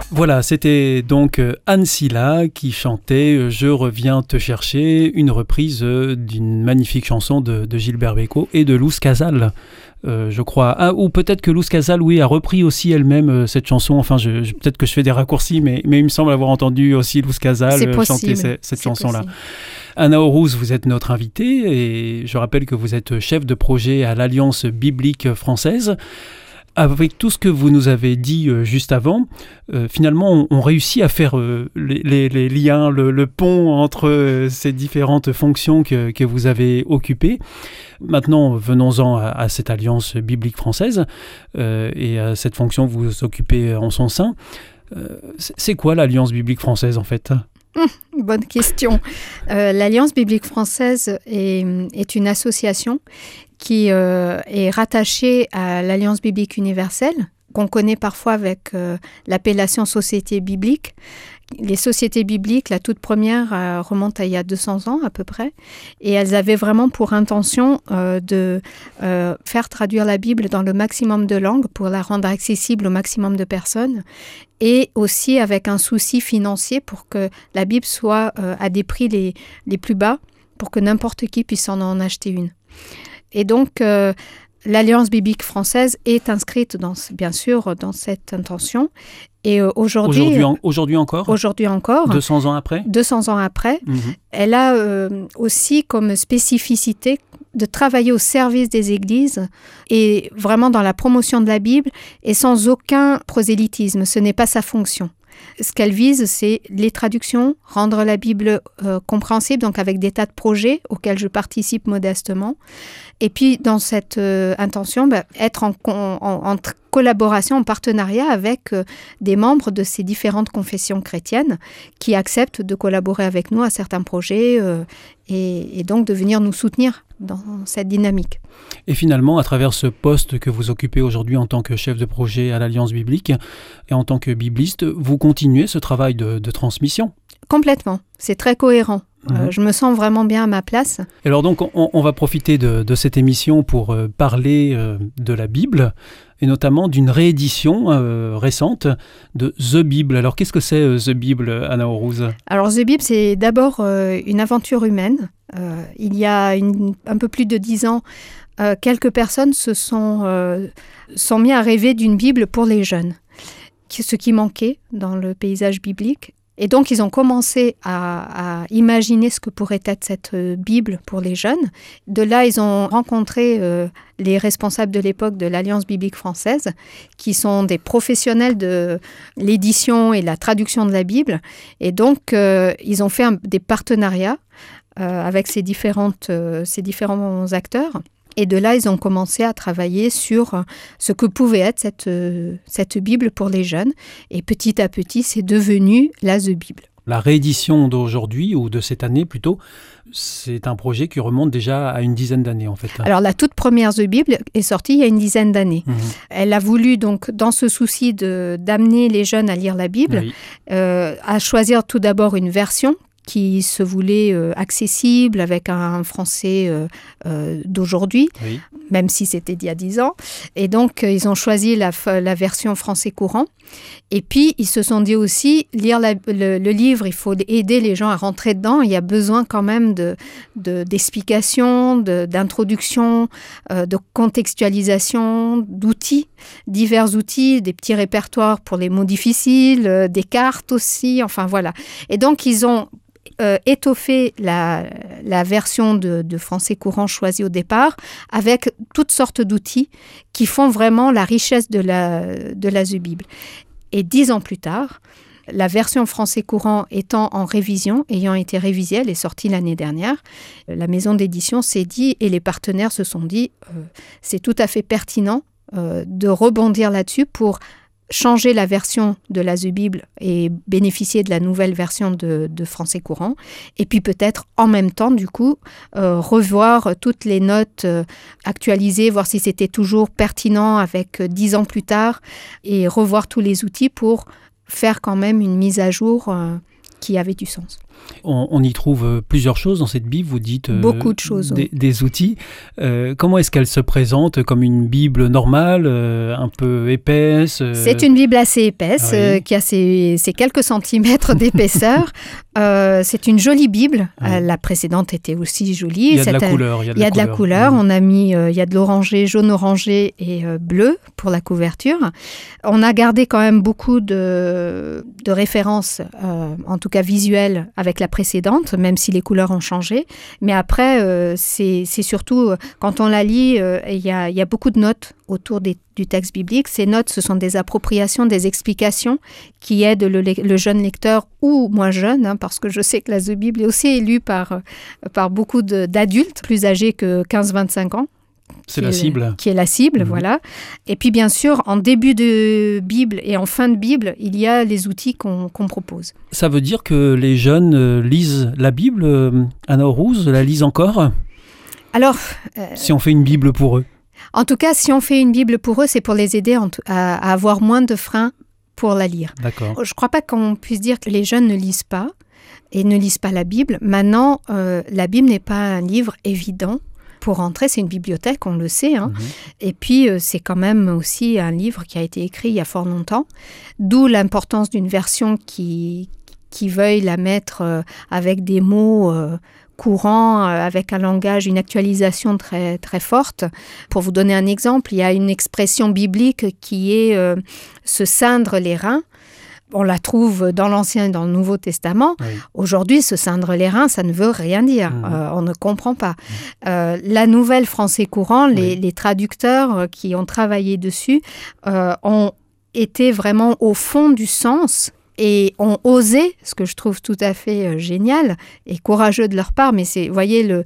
Speaker 2: Voilà, c'était donc euh, Anne Silla qui chantait euh, Je reviens te chercher, une reprise euh, d'une magnifique chanson de, Gilbert Bécaud et de Luz Casal. Euh, je crois. Ah, ou peut-être que Luz Casal, oui, a repris aussi elle-même euh, cette chanson. Enfin, je, je- peut-être que je fais des raccourcis, mais, mais il me semble avoir entendu aussi Luz Casal euh, chanter cette chanson-là. Anna Horus, vous êtes notre invitée et je rappelle que vous êtes chef de projet à l'Alliance biblique française. Avec tout ce que vous nous avez dit euh, juste avant, euh, finalement, on, réussit à faire euh, les, liens, le, pont entre ces différentes fonctions que, vous avez occupées. Maintenant, venons-en à, cette Alliance biblique française et à cette fonction que vous occupez en son sein. C'est quoi l'Alliance biblique française en fait?
Speaker 3: Bonne question. L'Alliance biblique française est, est une association qui euh, est rattachée à l'Alliance biblique universelle, qu'on connaît parfois avec euh, l'appellation Société biblique. Les sociétés bibliques, la toute première euh, remonte à il y a 200 ans à peu près, et elles avaient vraiment pour intention euh, de faire traduire la Bible dans le maximum de langues pour la rendre accessible au maximum de personnes, et aussi avec un souci financier pour que la Bible soit à des prix les, plus bas, pour que n'importe qui puisse en acheter une. Et donc, euh, l'Alliance biblique française est inscrite, dans, bien sûr, dans cette intention. Et euh, aujourd'hui,
Speaker 2: Aujourd'hui en- aujourd'hui encore
Speaker 3: aujourd'hui encore,
Speaker 2: 200 ans après
Speaker 3: 200 ans après,
Speaker 2: Mhm.
Speaker 3: elle a euh, aussi comme spécificité de travailler au service des églises et vraiment dans la promotion de la Bible et sans aucun prosélytisme. Ce n'est pas sa fonction. Ce qu'elle vise, c'est les traductions, rendre la Bible euh, compréhensible, donc avec des tas de projets auxquels je participe modestement. Et puis, dans cette euh, intention, bah, être en, collaboration, en partenariat avec euh, des membres de ces différentes confessions chrétiennes qui acceptent de collaborer avec nous à certains projets et, et donc de venir nous soutenir dans cette dynamique.
Speaker 2: Et finalement, à travers ce poste que vous occupez aujourd'hui en tant que chef de projet à l'Alliance biblique et en tant que bibliste, vous continuez ce travail de, de transmission?
Speaker 3: Complètement, c'est très cohérent. Euh,
Speaker 2: Mhm.
Speaker 3: je me sens vraiment bien à ma place.
Speaker 2: Et Alors donc, on, on va profiter de, de cette émission pour euh, parler euh, de la Bible et notamment d'une réédition euh, récente de The Bible. Alors qu'est-ce que c'est euh, The Bible, Anna Orouz
Speaker 3: Alors The Bible, c'est d'abord euh, une aventure humaine. Il y a un peu plus de dix ans, quelques personnes se sont, sont mis à rêver d'une Bible pour les jeunes, ce qui manquait dans le paysage biblique. Et donc, ils ont commencé à, imaginer ce que pourrait être cette euh, Bible pour les jeunes. De là, ils ont rencontré euh, les responsables de l'époque de l'Alliance biblique française, qui sont des professionnels de l'édition et la traduction de la Bible. Et donc, euh, ils ont fait des partenariats avec ces, différentes, ces différents acteurs. Et de là, ils ont commencé à travailler sur euh, ce que pouvait être cette, euh, cette Bible pour les jeunes. Et petit à petit, c'est devenu la The Bible.
Speaker 2: La réédition d'aujourd'hui, ou de cette année plutôt, c'est un projet qui remonte déjà à une dizaine d'années en fait.
Speaker 3: Alors, la toute première The Bible est sortie il y a une dizaine d'années.
Speaker 2: Mhm.
Speaker 3: Elle a voulu, donc, dans ce souci de- d'amener les jeunes à lire la Bible,
Speaker 2: Oui.
Speaker 3: euh, à choisir tout d'abord une version qui se voulait euh, accessible avec un français euh, euh, d'aujourd'hui,
Speaker 2: Oui.
Speaker 3: même si c'était d'il y a dix ans. Et donc, euh, ils ont choisi la, version français courant. Et puis, ils se sont dit aussi, lire la- le, le livre, il faut aider les gens à rentrer dedans. Il y a besoin quand même de- de- d'explications, de, d'introduction, euh, de contextualisation, d'outils, divers outils, des petits répertoires pour les mots difficiles, des cartes aussi, enfin voilà. Et donc, ils ont euh, étoffé la, version de, français courant choisie au départ avec toutes sortes d'outils qui font vraiment la richesse de la, de la. Et dix ans plus tard, la version français courant étant en révision, ayant été révisée, elle est sortie l'année dernière, la maison d'édition s'est dit, et les partenaires se sont dit, euh, c'est tout à fait pertinent euh, de rebondir là-dessus pour changer la version de la Bible et bénéficier de la nouvelle version de, français courant. Et puis peut-être en même temps, du coup, euh, revoir toutes les notes euh, actualisées, voir si c'était toujours pertinent avec euh, dix ans plus tard, et revoir tous les outils pour faire quand même une mise à jour qui avait du sens.
Speaker 2: On, on y trouve euh, plusieurs choses dans cette Bible, vous dites euh,
Speaker 3: Beaucoup de choses,
Speaker 2: des, outils. Euh, comment est-ce qu'elle se présente Comme une Bible normale, un peu épaisse
Speaker 3: C'est une Bible assez épaisse,
Speaker 2: oui.
Speaker 3: euh, qui a ses, ses quelques centimètres d'épaisseur. Euh, c'est une jolie Bible. Euh, la précédente était aussi jolie.
Speaker 2: Il y a de la couleur. Il y a de
Speaker 3: la couleur.
Speaker 2: Mhm.
Speaker 3: On a mis, euh, il y a de l'orangé, jaune orangé et bleu pour la couverture. On a gardé quand même beaucoup de, de références, en tout cas visuelles, avec la précédente, même si les couleurs ont changé. Mais après, euh, c'est surtout, euh, quand on la lit, euh, il y, a, beaucoup de notes autour du texte biblique. Ces notes, ce sont des appropriations, des explications qui aident le, jeune lecteur ou moins jeune, hein, parce que je sais que la Bible est aussi élue par, par beaucoup d'adultes plus âgés que 15-25 ans.
Speaker 2: C'est la cible.
Speaker 3: Qui est la cible,
Speaker 2: Mhm.
Speaker 3: voilà. Et puis bien sûr, en début de Bible et en fin de Bible, il y a les outils qu'on propose.
Speaker 2: Ça veut dire que les jeunes euh, lisent la Bible, euh, Anna Rousse, la lisent encore?
Speaker 3: Alors, euh,
Speaker 2: Si on fait une Bible pour eux.
Speaker 3: en tout cas, si on fait une Bible pour eux, c'est pour les aider à, avoir moins de freins pour la lire.
Speaker 2: D'accord.
Speaker 3: Je ne crois pas qu'on puisse dire que les jeunes ne lisent pas et ne lisent pas la Bible. Maintenant, euh, la Bible n'est pas un livre évident. Pour entrer, c'est une bibliothèque, on le sait. hein.
Speaker 2: Mhm.
Speaker 3: Et puis, euh, c'est quand même aussi un livre qui a été écrit il y a fort longtemps, d'où l'importance d'une version qui, qui veuille la mettre euh, avec des mots euh, courants, euh, avec un langage, une actualisation très, très forte. Pour vous donner un exemple, il y a une expression biblique qui est euh, se ceindre les reins. On la trouve dans l'Ancien et dans le Nouveau Testament.
Speaker 2: Oui.
Speaker 3: Aujourd'hui, se ceindre les reins, ça ne veut rien dire.
Speaker 2: Mhm.
Speaker 3: Euh, on ne comprend pas. Euh, la nouvelle français courant, les,
Speaker 2: Oui.
Speaker 3: les traducteurs euh, qui ont travaillé dessus euh, ont été vraiment au fond du sens et ont osé, ce que je trouve tout à fait génial et courageux de leur part, mais c'est, voyez, le-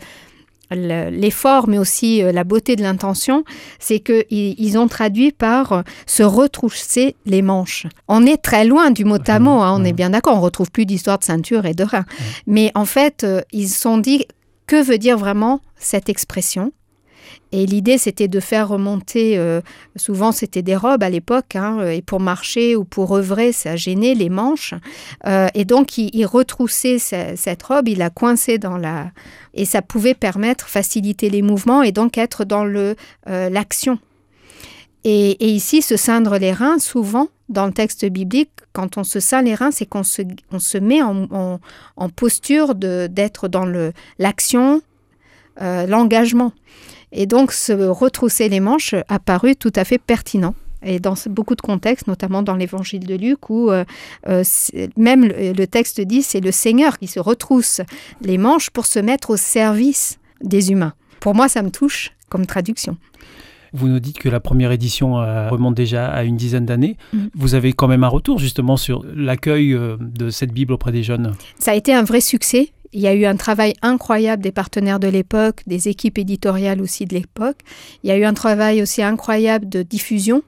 Speaker 3: l'effort, mais aussi euh, la beauté de l'intention, c'est qu'ils ils ont traduit par euh, se retrousser les manches. On est très loin du mot à mot, hein, on est bien d'accord, on retrouve plus d'histoire de ceinture et de rein. Mais en fait, euh, ils se sont dit, que veut dire vraiment cette expression? Et l'idée, c'était de faire remonter, euh, souvent c'était des robes à l'époque, hein, et pour marcher ou pour œuvrer, ça gênait les manches. Euh, et donc, il, retroussait ce- cette robe, il la coinçait dans la... Et ça pouvait permettre, faciliter les mouvements et donc être dans le euh, l'action. Et, ici, se ceindre les reins, souvent, dans le texte biblique, quand on se ceint les reins, c'est qu'on se, on se met en, en- en posture d'être dans l'action, l'engagement. Et donc, se retrousser les manches a paru tout à fait pertinent. Et dans beaucoup de contextes, notamment dans l'évangile de Luc, où euh, euh, même le, le texte dit c'est le Seigneur qui se retrousse les manches pour se mettre au service des humains. Pour moi, ça me touche comme traduction.
Speaker 2: Vous nous dites que la première édition euh, remonte déjà à une dizaine d'années.
Speaker 3: Mhm.
Speaker 2: Vous avez quand même un retour justement sur l'accueil euh, de cette Bible auprès des jeunes?
Speaker 3: Ça a été un vrai succès. Il y a eu un travail incroyable des partenaires de l'époque, des équipes éditoriales aussi de l'époque. Il y a eu un travail aussi incroyable de diffusion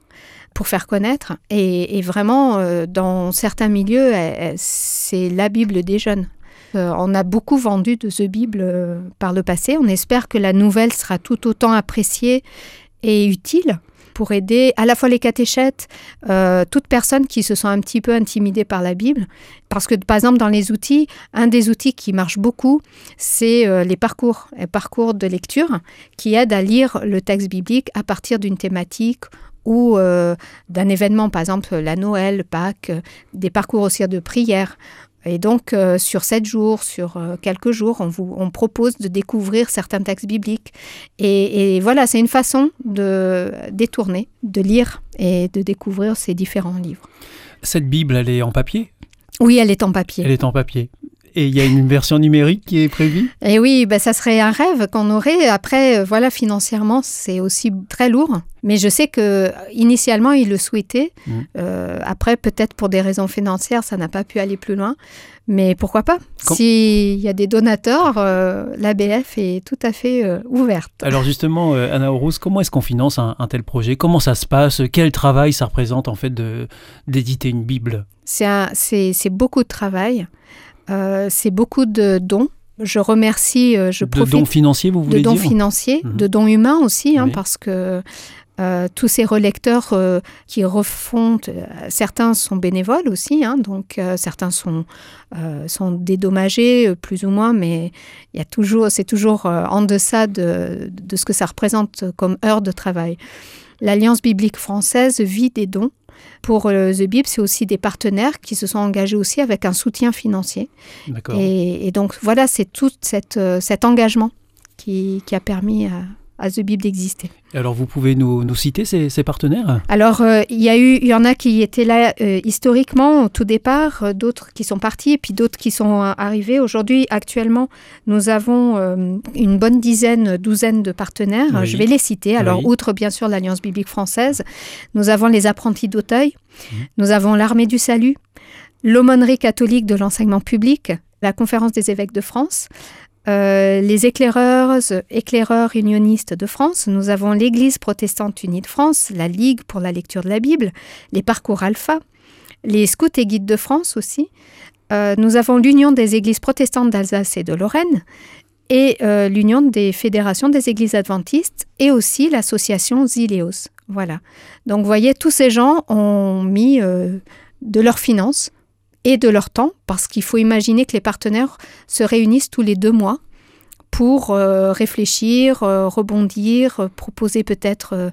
Speaker 3: pour faire connaître. Et, vraiment, euh, dans certains milieux, euh, euh, c'est la Bible des jeunes. Euh, on a beaucoup vendu de The Bible euh, par le passé. On espère que la nouvelle sera tout autant appréciée et utile pour aider à la fois les catéchètes, euh, toute personne qui se sent un petit peu intimidée par la Bible. Parce que, par exemple, dans les outils, un des outils qui marche beaucoup, c'est euh, les parcours, les parcours de lecture qui aident à lire le texte biblique à partir d'une thématique ou euh, d'un événement, par exemple la Noël, Pâques, des parcours aussi de prière. Et donc, euh, sur sept jours, sur euh, quelques jours, on vous on propose de découvrir certains textes bibliques. Et, et voilà, c'est une façon de détourner, de lire et de découvrir ces différents livres.
Speaker 2: Cette Bible, elle est en papier?
Speaker 3: Oui, elle est en papier.
Speaker 2: Elle est en papier. Et il y a une version numérique qui est prévue?
Speaker 3: Et oui, ben, ça serait un rêve qu'on aurait. Après, euh, voilà, financièrement, c'est aussi très lourd. Mais je sais que initialement, ils le souhaitaient.
Speaker 2: Mhm.
Speaker 3: Euh, après, peut-être pour des raisons financières, ça n'a pas pu aller plus loin. Mais pourquoi pas? S'il y a des donateurs, euh, l'ABF est tout à fait euh, ouverte.
Speaker 2: Alors justement, Anna Horus, comment est-ce qu'on finance un, un tel projet? Comment ça se passe? Quel travail ça représente en fait d'éditer une Bible?
Speaker 3: C'est beaucoup de travail. Euh, c'est beaucoup de dons. Je remercie, euh, je
Speaker 2: De
Speaker 3: profite
Speaker 2: dons financiers, vous
Speaker 3: de
Speaker 2: voulez
Speaker 3: dons
Speaker 2: dire
Speaker 3: financiers,
Speaker 2: Mhm.
Speaker 3: de dons humains aussi, hein,
Speaker 2: Oui.
Speaker 3: parce que Euh, tous ces relecteurs euh, qui refont, euh, certains sont bénévoles aussi, hein, donc certains sont, sont dédommagés plus ou moins, mais il y a toujours, c'est toujours en deçà de, de ce que ça représente comme heure de travail. L'Alliance biblique française vit des dons. Pour euh, The Bible, c'est aussi des partenaires qui se sont engagés aussi avec un soutien financier.
Speaker 2: D'accord.
Speaker 3: Et, et donc voilà, c'est tout cette, euh, cet engagement qui, qui a permis à, à The Bible d'exister.
Speaker 2: Alors vous pouvez nous, nous citer ces, ces partenaires?
Speaker 3: Alors, euh, il y a eu, il y en a qui étaient là euh, historiquement au tout départ, euh, d'autres qui sont partis, et puis d'autres qui sont arrivés. Aujourd'hui, actuellement, nous avons une bonne dizaine, douzaine de partenaires.
Speaker 2: Oui.
Speaker 3: Je vais les citer. Alors,
Speaker 2: Oui.
Speaker 3: outre bien sûr l'Alliance biblique française, nous avons les apprentis d'Auteuil,
Speaker 2: Mhm.
Speaker 3: nous avons l'Armée du Salut, l'aumônerie catholique de l'enseignement public, la Conférence des évêques de France. Euh, les éclaireurs, éclaireurs unionistes de France, nous avons l'Église protestante unie de France, la Ligue pour la lecture de la Bible, les parcours alpha, les scouts et guides de France aussi. Euh, nous avons l'Union des églises protestantes d'Alsace et de Lorraine et euh, l'Union des fédérations des églises adventistes et aussi l'association Zileos. Voilà. Donc, vous voyez, tous ces gens ont mis de leurs finances et de leur temps parce qu'il faut imaginer que les partenaires se réunissent tous les deux mois pour euh, réfléchir, euh, rebondir, euh, proposer peut-être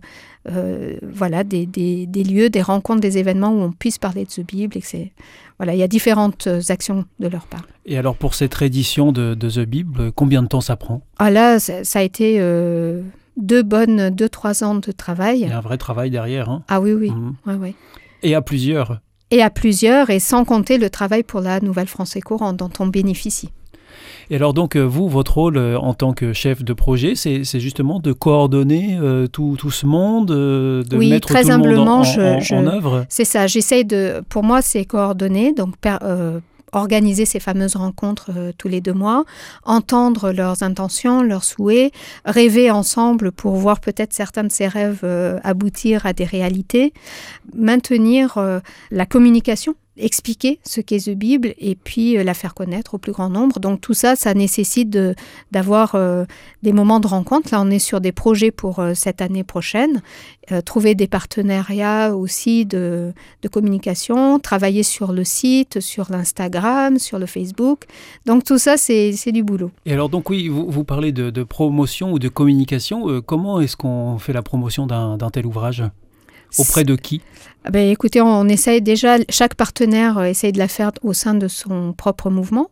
Speaker 3: voilà, des, des- des lieux, des rencontres, des événements où on puisse parler de ce Bible. Et que voilà, il y a différentes actions de leur part.
Speaker 2: Et alors pour cette réédition de, de The Bible, combien de temps ça prend?
Speaker 3: Ah là, ça, ça a été deux bonnes, deux, trois ans de
Speaker 2: Il
Speaker 3: travail.
Speaker 2: y a un vrai travail derrière. hein.
Speaker 3: Ah oui, oui.
Speaker 2: Mhm.
Speaker 3: ouais, ouais.
Speaker 2: Et à plusieurs.
Speaker 3: Et à plusieurs, et sans compter le travail pour la Nouvelle Français courante dont on bénéficie.
Speaker 2: Et alors donc euh, vous, votre rôle euh, en tant que chef de projet, c'est justement de coordonner euh, tout, tout ce monde, euh, de
Speaker 3: Oui,
Speaker 2: mettre
Speaker 3: très
Speaker 2: tout le monde en,
Speaker 3: humblement,
Speaker 2: en-
Speaker 3: je-
Speaker 2: en- œuvre?
Speaker 3: C'est ça, j'essaye de... Pour moi, c'est coordonner, donc per- euh, organiser ces fameuses rencontres euh, tous les deux mois, entendre leurs intentions, leurs souhaits, rêver ensemble pour voir peut-être certains de ces rêves euh, aboutir à des réalités, maintenir euh, la communication expliquer ce qu'est The Bible et puis euh, la faire connaître au plus grand nombre. Donc tout ça, ça nécessite d'avoir euh, des moments de rencontre. Là, on est sur des projets pour euh, cette année prochaine. Trouver des partenariats aussi de, communication, travailler sur le site, sur l'Instagram, sur le Facebook. Donc tout ça, c'est du boulot.
Speaker 2: Et alors donc oui, vous, vous parlez de, promotion ou de communication. Comment est-ce qu'on fait la promotion d'un tel ouvrage? Auprès de qui?
Speaker 3: Ah Ben, écoutez, on, on essaye déjà, chaque partenaire euh, essaye de la faire au sein de son propre mouvement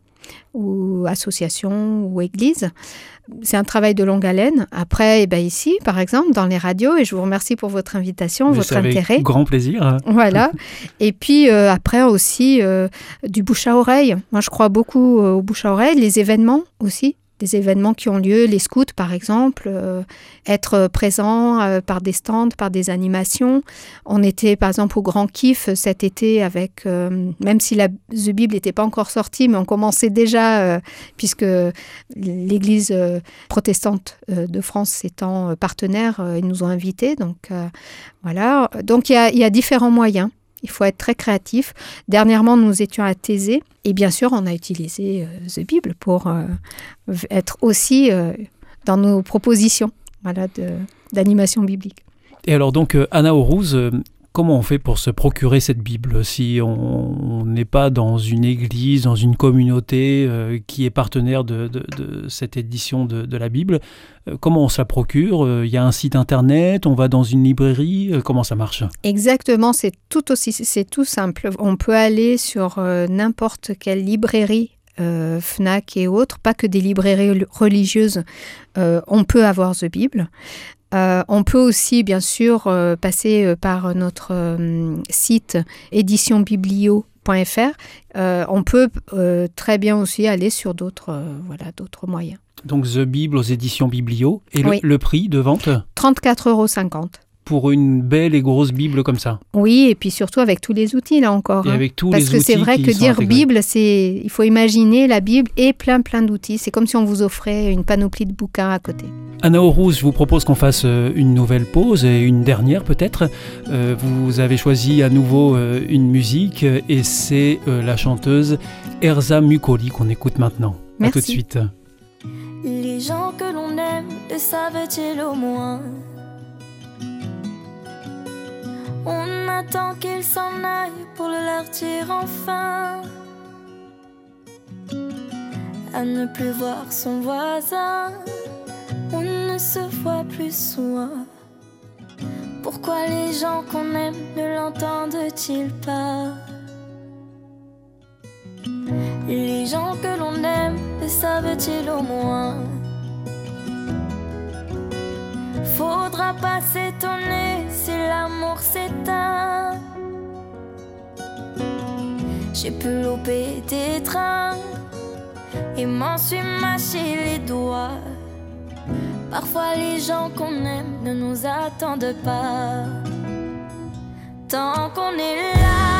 Speaker 3: ou association ou église. C'est un travail de longue haleine. Après, eh ben, ici, par exemple, dans les radios, et je vous remercie pour votre invitation,
Speaker 2: Mais
Speaker 3: votre
Speaker 2: avec
Speaker 3: intérêt.
Speaker 2: grand plaisir.
Speaker 3: Voilà. Et puis euh, après aussi euh, du bouche à oreille. Moi, je crois beaucoup euh, au bouche à oreille, les événements aussi. Des événements qui ont lieu, les scouts par exemple, euh, être présent euh, par des stands, par des animations. On était par exemple au Grand Kiff cet été avec, euh, même si la The Bible n'était pas encore sortie, mais on commençait déjà, euh, puisque l'Église euh, protestante euh, de France étant euh, partenaire, euh, ils nous ont invités. Donc euh, voilà. Donc il y a différents moyens. Il faut être très créatif. Dernièrement, nous étions à Thésée et bien sûr, on a utilisé euh, The Bible pour euh, être aussi euh, dans nos propositions voilà, d'animation biblique.
Speaker 2: Et alors donc Anna Orouz, euh, comment on fait pour se procurer cette Bible si on n'est pas dans une église, dans une communauté euh, qui est partenaire de, cette édition de, la Bible? Euh, Comment on se la procure? Euh, Il y a un site internet, on va dans une librairie, euh, comment ça marche?
Speaker 3: Exactement, c'est tout aussi, c'est tout simple. On peut aller sur euh, n'importe quelle librairie. euh, Fnac et autres, pas que des librairies religieuses, euh, on peut avoir The Bible. Euh, on peut aussi, bien sûr, euh, passer euh, par notre euh, site éditionbiblio.fr. On peut très bien aussi aller sur d'autres voilà, d'autres moyens.
Speaker 2: Donc The Bible aux éditions Biblio. Et le,
Speaker 3: Oui.
Speaker 2: le prix de vente?
Speaker 3: 34,50 euros.
Speaker 2: Pour une belle et grosse Bible comme ça
Speaker 3: Oui, et puis surtout avec tous les outils, là encore.
Speaker 2: Et
Speaker 3: hein.
Speaker 2: avec tous
Speaker 3: Parce
Speaker 2: les
Speaker 3: que c'est vrai que dire
Speaker 2: intégrés.
Speaker 3: Bible, c'est il faut imaginer la Bible et plein plein d'outils. C'est comme si on vous offrait une panoplie de bouquins à côté.
Speaker 2: Anna Orouz, je vous propose qu'on fasse euh, une nouvelle pause et une dernière peut-être. Euh, vous avez choisi à nouveau euh, une musique et c'est la chanteuse Erza Mukoli qu'on écoute maintenant. À
Speaker 3: Merci.
Speaker 2: tout de suite.
Speaker 6: Les gens que l'on aime le savent-ils au moins? Attend qu'il s'en aille pour le leur dire enfin. À ne plus voir son voisin, on ne se voit plus souvent. Pourquoi les gens qu'on aime ne l'entendent-ils pas? Les gens que l'on aime le savent-ils au moins Faudra pas s'étonner si l'amour s'éteint. J'ai pu louper des trains et m'en suis mâché les doigts. Parfois les gens qu'on aime ne nous attendent pas. Tant qu'on est là,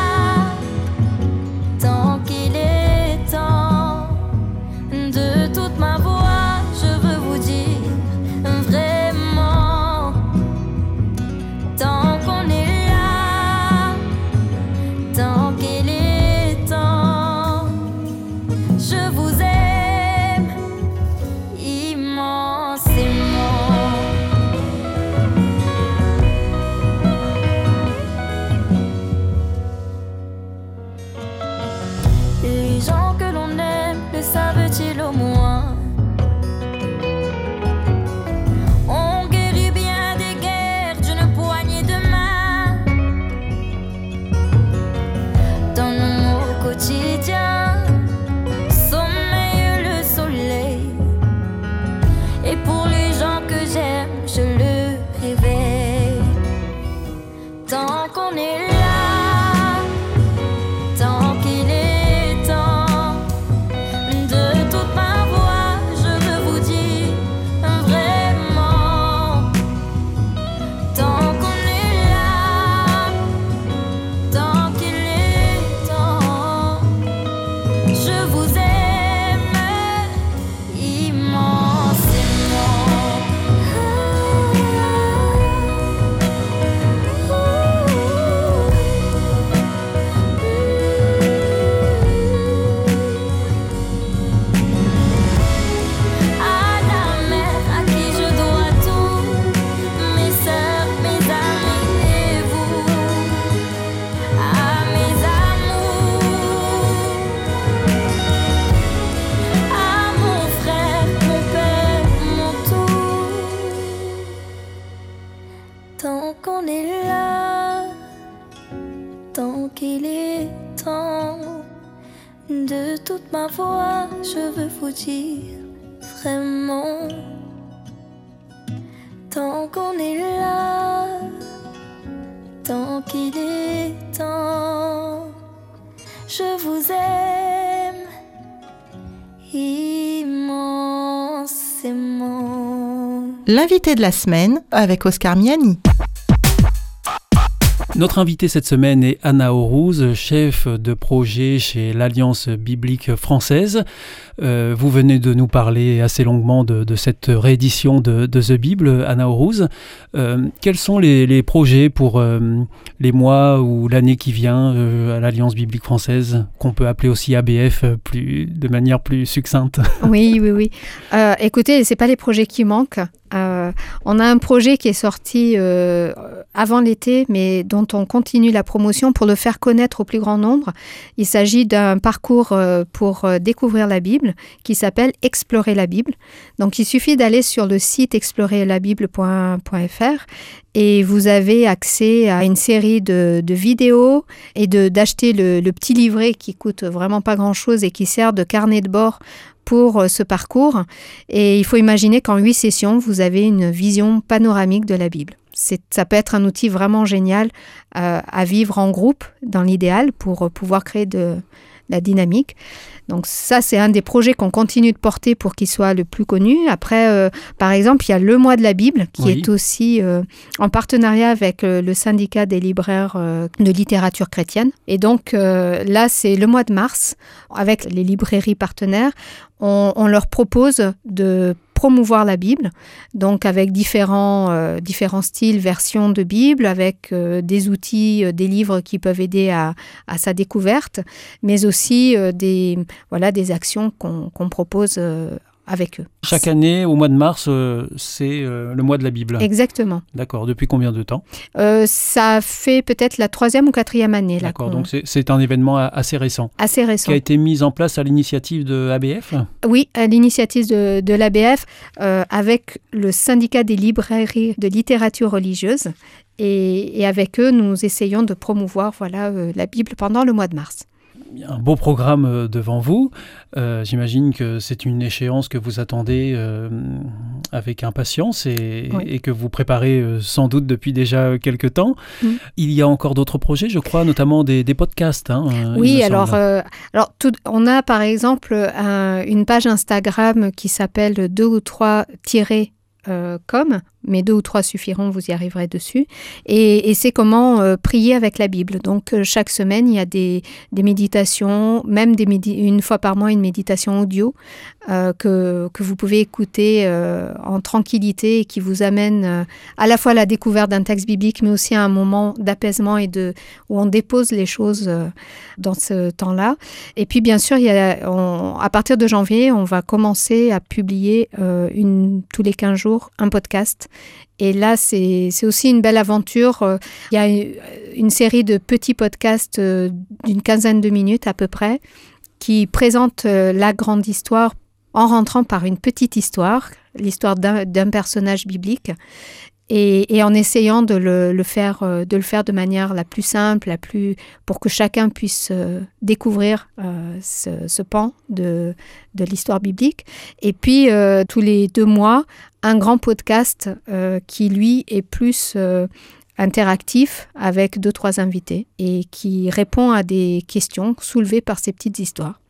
Speaker 6: Tant qu'on je veux vous dire vraiment. Tant qu'on est là, tant qu'il est temps, je vous aime immensément.
Speaker 1: L'invité de la semaine avec Oscar Miani.
Speaker 2: Notre invitée cette semaine est Anna Aurouz, chef de projet chez l'Alliance biblique française. Euh, vous venez de nous parler assez longuement de, cette réédition de, The Bible, Anna Aurouz. Euh, quels sont les, projets pour euh, les mois ou l'année qui vient à l'Alliance biblique française, qu'on peut appeler aussi ABF de manière plus succincte
Speaker 3: Oui, oui, oui. Écoutez, c'est pas les projets qui manquent. On a un projet qui est sorti avant l'été, mais dont on continue la promotion pour le faire connaître au plus grand nombre. Il s'agit d'un parcours pour découvrir la Bible qui s'appelle Explorer la Bible. Donc il suffit d'aller sur le site explorerlabible.fr et vous avez accès à une série de, de vidéos et d'acheter le, petit livret qui coûte vraiment pas grand-chose et qui sert de carnet de bord pour euh, ce parcours. Et il faut imaginer qu'en huit sessions, vous avez une vision panoramique de la Bible. Ça peut être un outil vraiment génial euh, à vivre en groupe, dans l'idéal, pour euh, pouvoir créer de la dynamique. Donc ça, c'est un des projets qu'on continue de porter pour qu'il soit le plus connu. Après, euh, par exemple, il y a le mois de la Bible qui
Speaker 2: Oui.
Speaker 3: est aussi euh, en partenariat avec euh, le syndicat des libraires de littérature chrétienne. Et donc là, c'est le mois de mars, avec les librairies partenaires, on, on leur propose de promouvoir la Bible, donc avec différents, euh, différents styles, versions de Bible, avec euh, des outils, euh, des livres qui peuvent aider à, à sa découverte, mais aussi euh, des, voilà, des actions qu'on propose euh, avec eux.
Speaker 2: Chaque année, au mois de mars, euh, c'est euh, le mois de la Bible.
Speaker 3: Exactement.
Speaker 2: D'accord. Depuis combien de temps?
Speaker 3: Euh, ça fait peut-être la troisième ou quatrième année.
Speaker 2: D'accord. Donc c'est- un événement assez récent.
Speaker 3: assez récent.
Speaker 2: Qui a été mis en place à l'initiative de ABF
Speaker 3: Oui, à l'initiative de, de l'ABF, avec le syndicat des librairies de littérature religieuse. Et, et avec eux, nous essayons de promouvoir voilà, la Bible pendant le mois de mars.
Speaker 2: Un beau programme euh, devant vous. Euh, J'imagine que c'est une échéance que vous attendez euh, avec impatience et,
Speaker 3: Oui.
Speaker 2: et que vous préparez sans doute depuis déjà quelques temps.
Speaker 3: Mm.
Speaker 2: Il y a encore d'autres projets, je crois, notamment des, des podcasts. hein,
Speaker 3: Oui, alors,
Speaker 2: semble.
Speaker 3: euh, alors tout- on a par exemple un- une page Instagram qui s'appelle 2 ou 3 com, mais deux ou trois suffiront, vous y arriverez dessus. Et, c'est comment euh, prier avec la Bible. Donc euh, chaque semaine, il y a des, méditations, même une fois par mois une méditation audio euh, que, que vous pouvez écouter en tranquillité et qui vous amène à la fois à la découverte d'un texte biblique, mais aussi à un moment d'apaisement et de où on dépose les choses dans ce temps-là. Et puis bien sûr, il y a, à partir de janvier, on va commencer à publier tous les 15 jours un podcast. Et là, c'est aussi une belle aventure. Euh, Il y a une, une série de petits podcasts euh, d'une quinzaine de minutes à peu près qui présentent euh, la grande histoire en rentrant par une petite histoire, l'histoire d'un personnage biblique, et, en essayant de le, faire, euh, de le faire de manière la plus simple, la plus pour que chacun puisse euh, découvrir euh, ce, pan de, l'histoire biblique. Et puis tous les deux mois, un grand podcast qui lui est plus interactif avec deux trois invités et qui répond à des questions soulevées par ces petites histoires.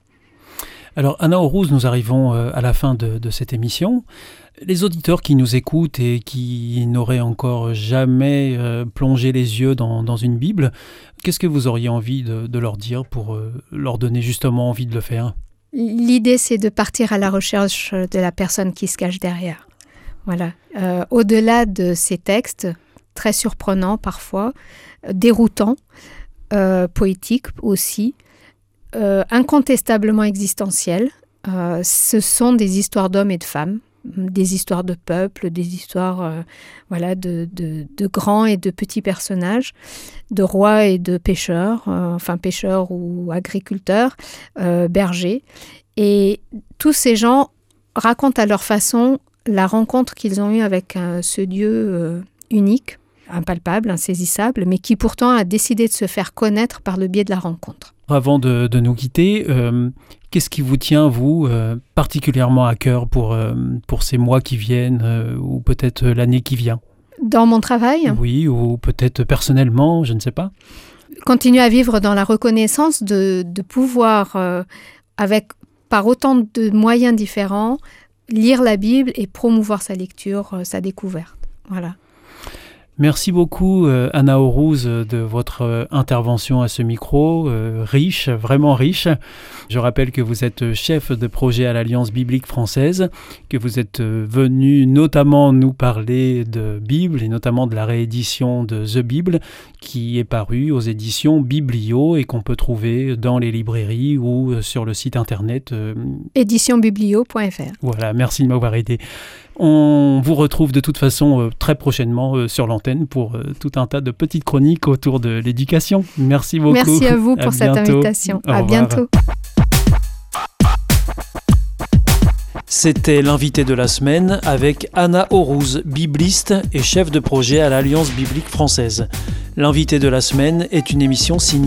Speaker 2: Alors, Anna Orouz, nous arrivons à la fin de cette émission. Les auditeurs qui nous écoutent et qui n'auraient encore jamais euh, plongé les yeux dans, une Bible, qu'est-ce que vous auriez envie de, leur dire pour euh, leur donner justement envie de le faire?
Speaker 3: L'idée, c'est de partir à la recherche de la personne qui se cache derrière. Voilà. Euh, Au-delà de ces textes, très surprenants parfois, déroutants, poétiques aussi, incontestablement existentiels, ce sont des histoires d'hommes et de femmes, des histoires de peuples, des histoires euh, voilà, de, de- de grands et de petits personnages, de rois et de pêcheurs, euh, enfin pêcheurs ou agriculteurs, euh, bergers. Et tous ces gens racontent à leur façon la rencontre qu'ils ont eue avec ce Dieu unique, impalpable, insaisissable, mais qui pourtant a décidé de se faire connaître par le biais de la rencontre.
Speaker 2: Avant de, de nous quitter, euh, qu'est-ce qui vous tient, vous, euh, particulièrement à cœur pour, euh, pour ces mois qui viennent ou peut-être l'année qui vient?
Speaker 3: Dans mon travail,
Speaker 2: Oui, ou peut-être personnellement, je ne sais pas.
Speaker 3: continuer à vivre dans la reconnaissance de, de pouvoir, avec par autant de moyens différents, lire la Bible et promouvoir sa lecture, sa découverte. Voilà.
Speaker 2: Merci beaucoup euh, Anna Orouz euh, de votre euh, intervention à ce micro, euh, riche, vraiment riche. Je rappelle que vous êtes chef de projet à l'Alliance biblique française, que vous êtes venu notamment nous parler de Bible et notamment de la réédition de The Bible qui est paru aux éditions Biblio et qu'on peut trouver dans les librairies ou sur le site internet euh,
Speaker 3: Éditionbiblio.fr.
Speaker 2: voilà, merci de m'avoir aidé. On vous retrouve de toute façon euh, très prochainement euh, sur l'antenne pour euh, tout un tas de petites chroniques autour de l'éducation. Merci beaucoup.
Speaker 3: Merci à vous
Speaker 2: À
Speaker 3: pour cette
Speaker 2: bientôt.
Speaker 3: invitation.
Speaker 2: Au
Speaker 3: à
Speaker 2: revoir.
Speaker 3: bientôt.
Speaker 2: C'était l'invité de la semaine avec Anna Orouz, bibliste et chef de projet à l'Alliance biblique française. L'invité de la semaine est une émission signée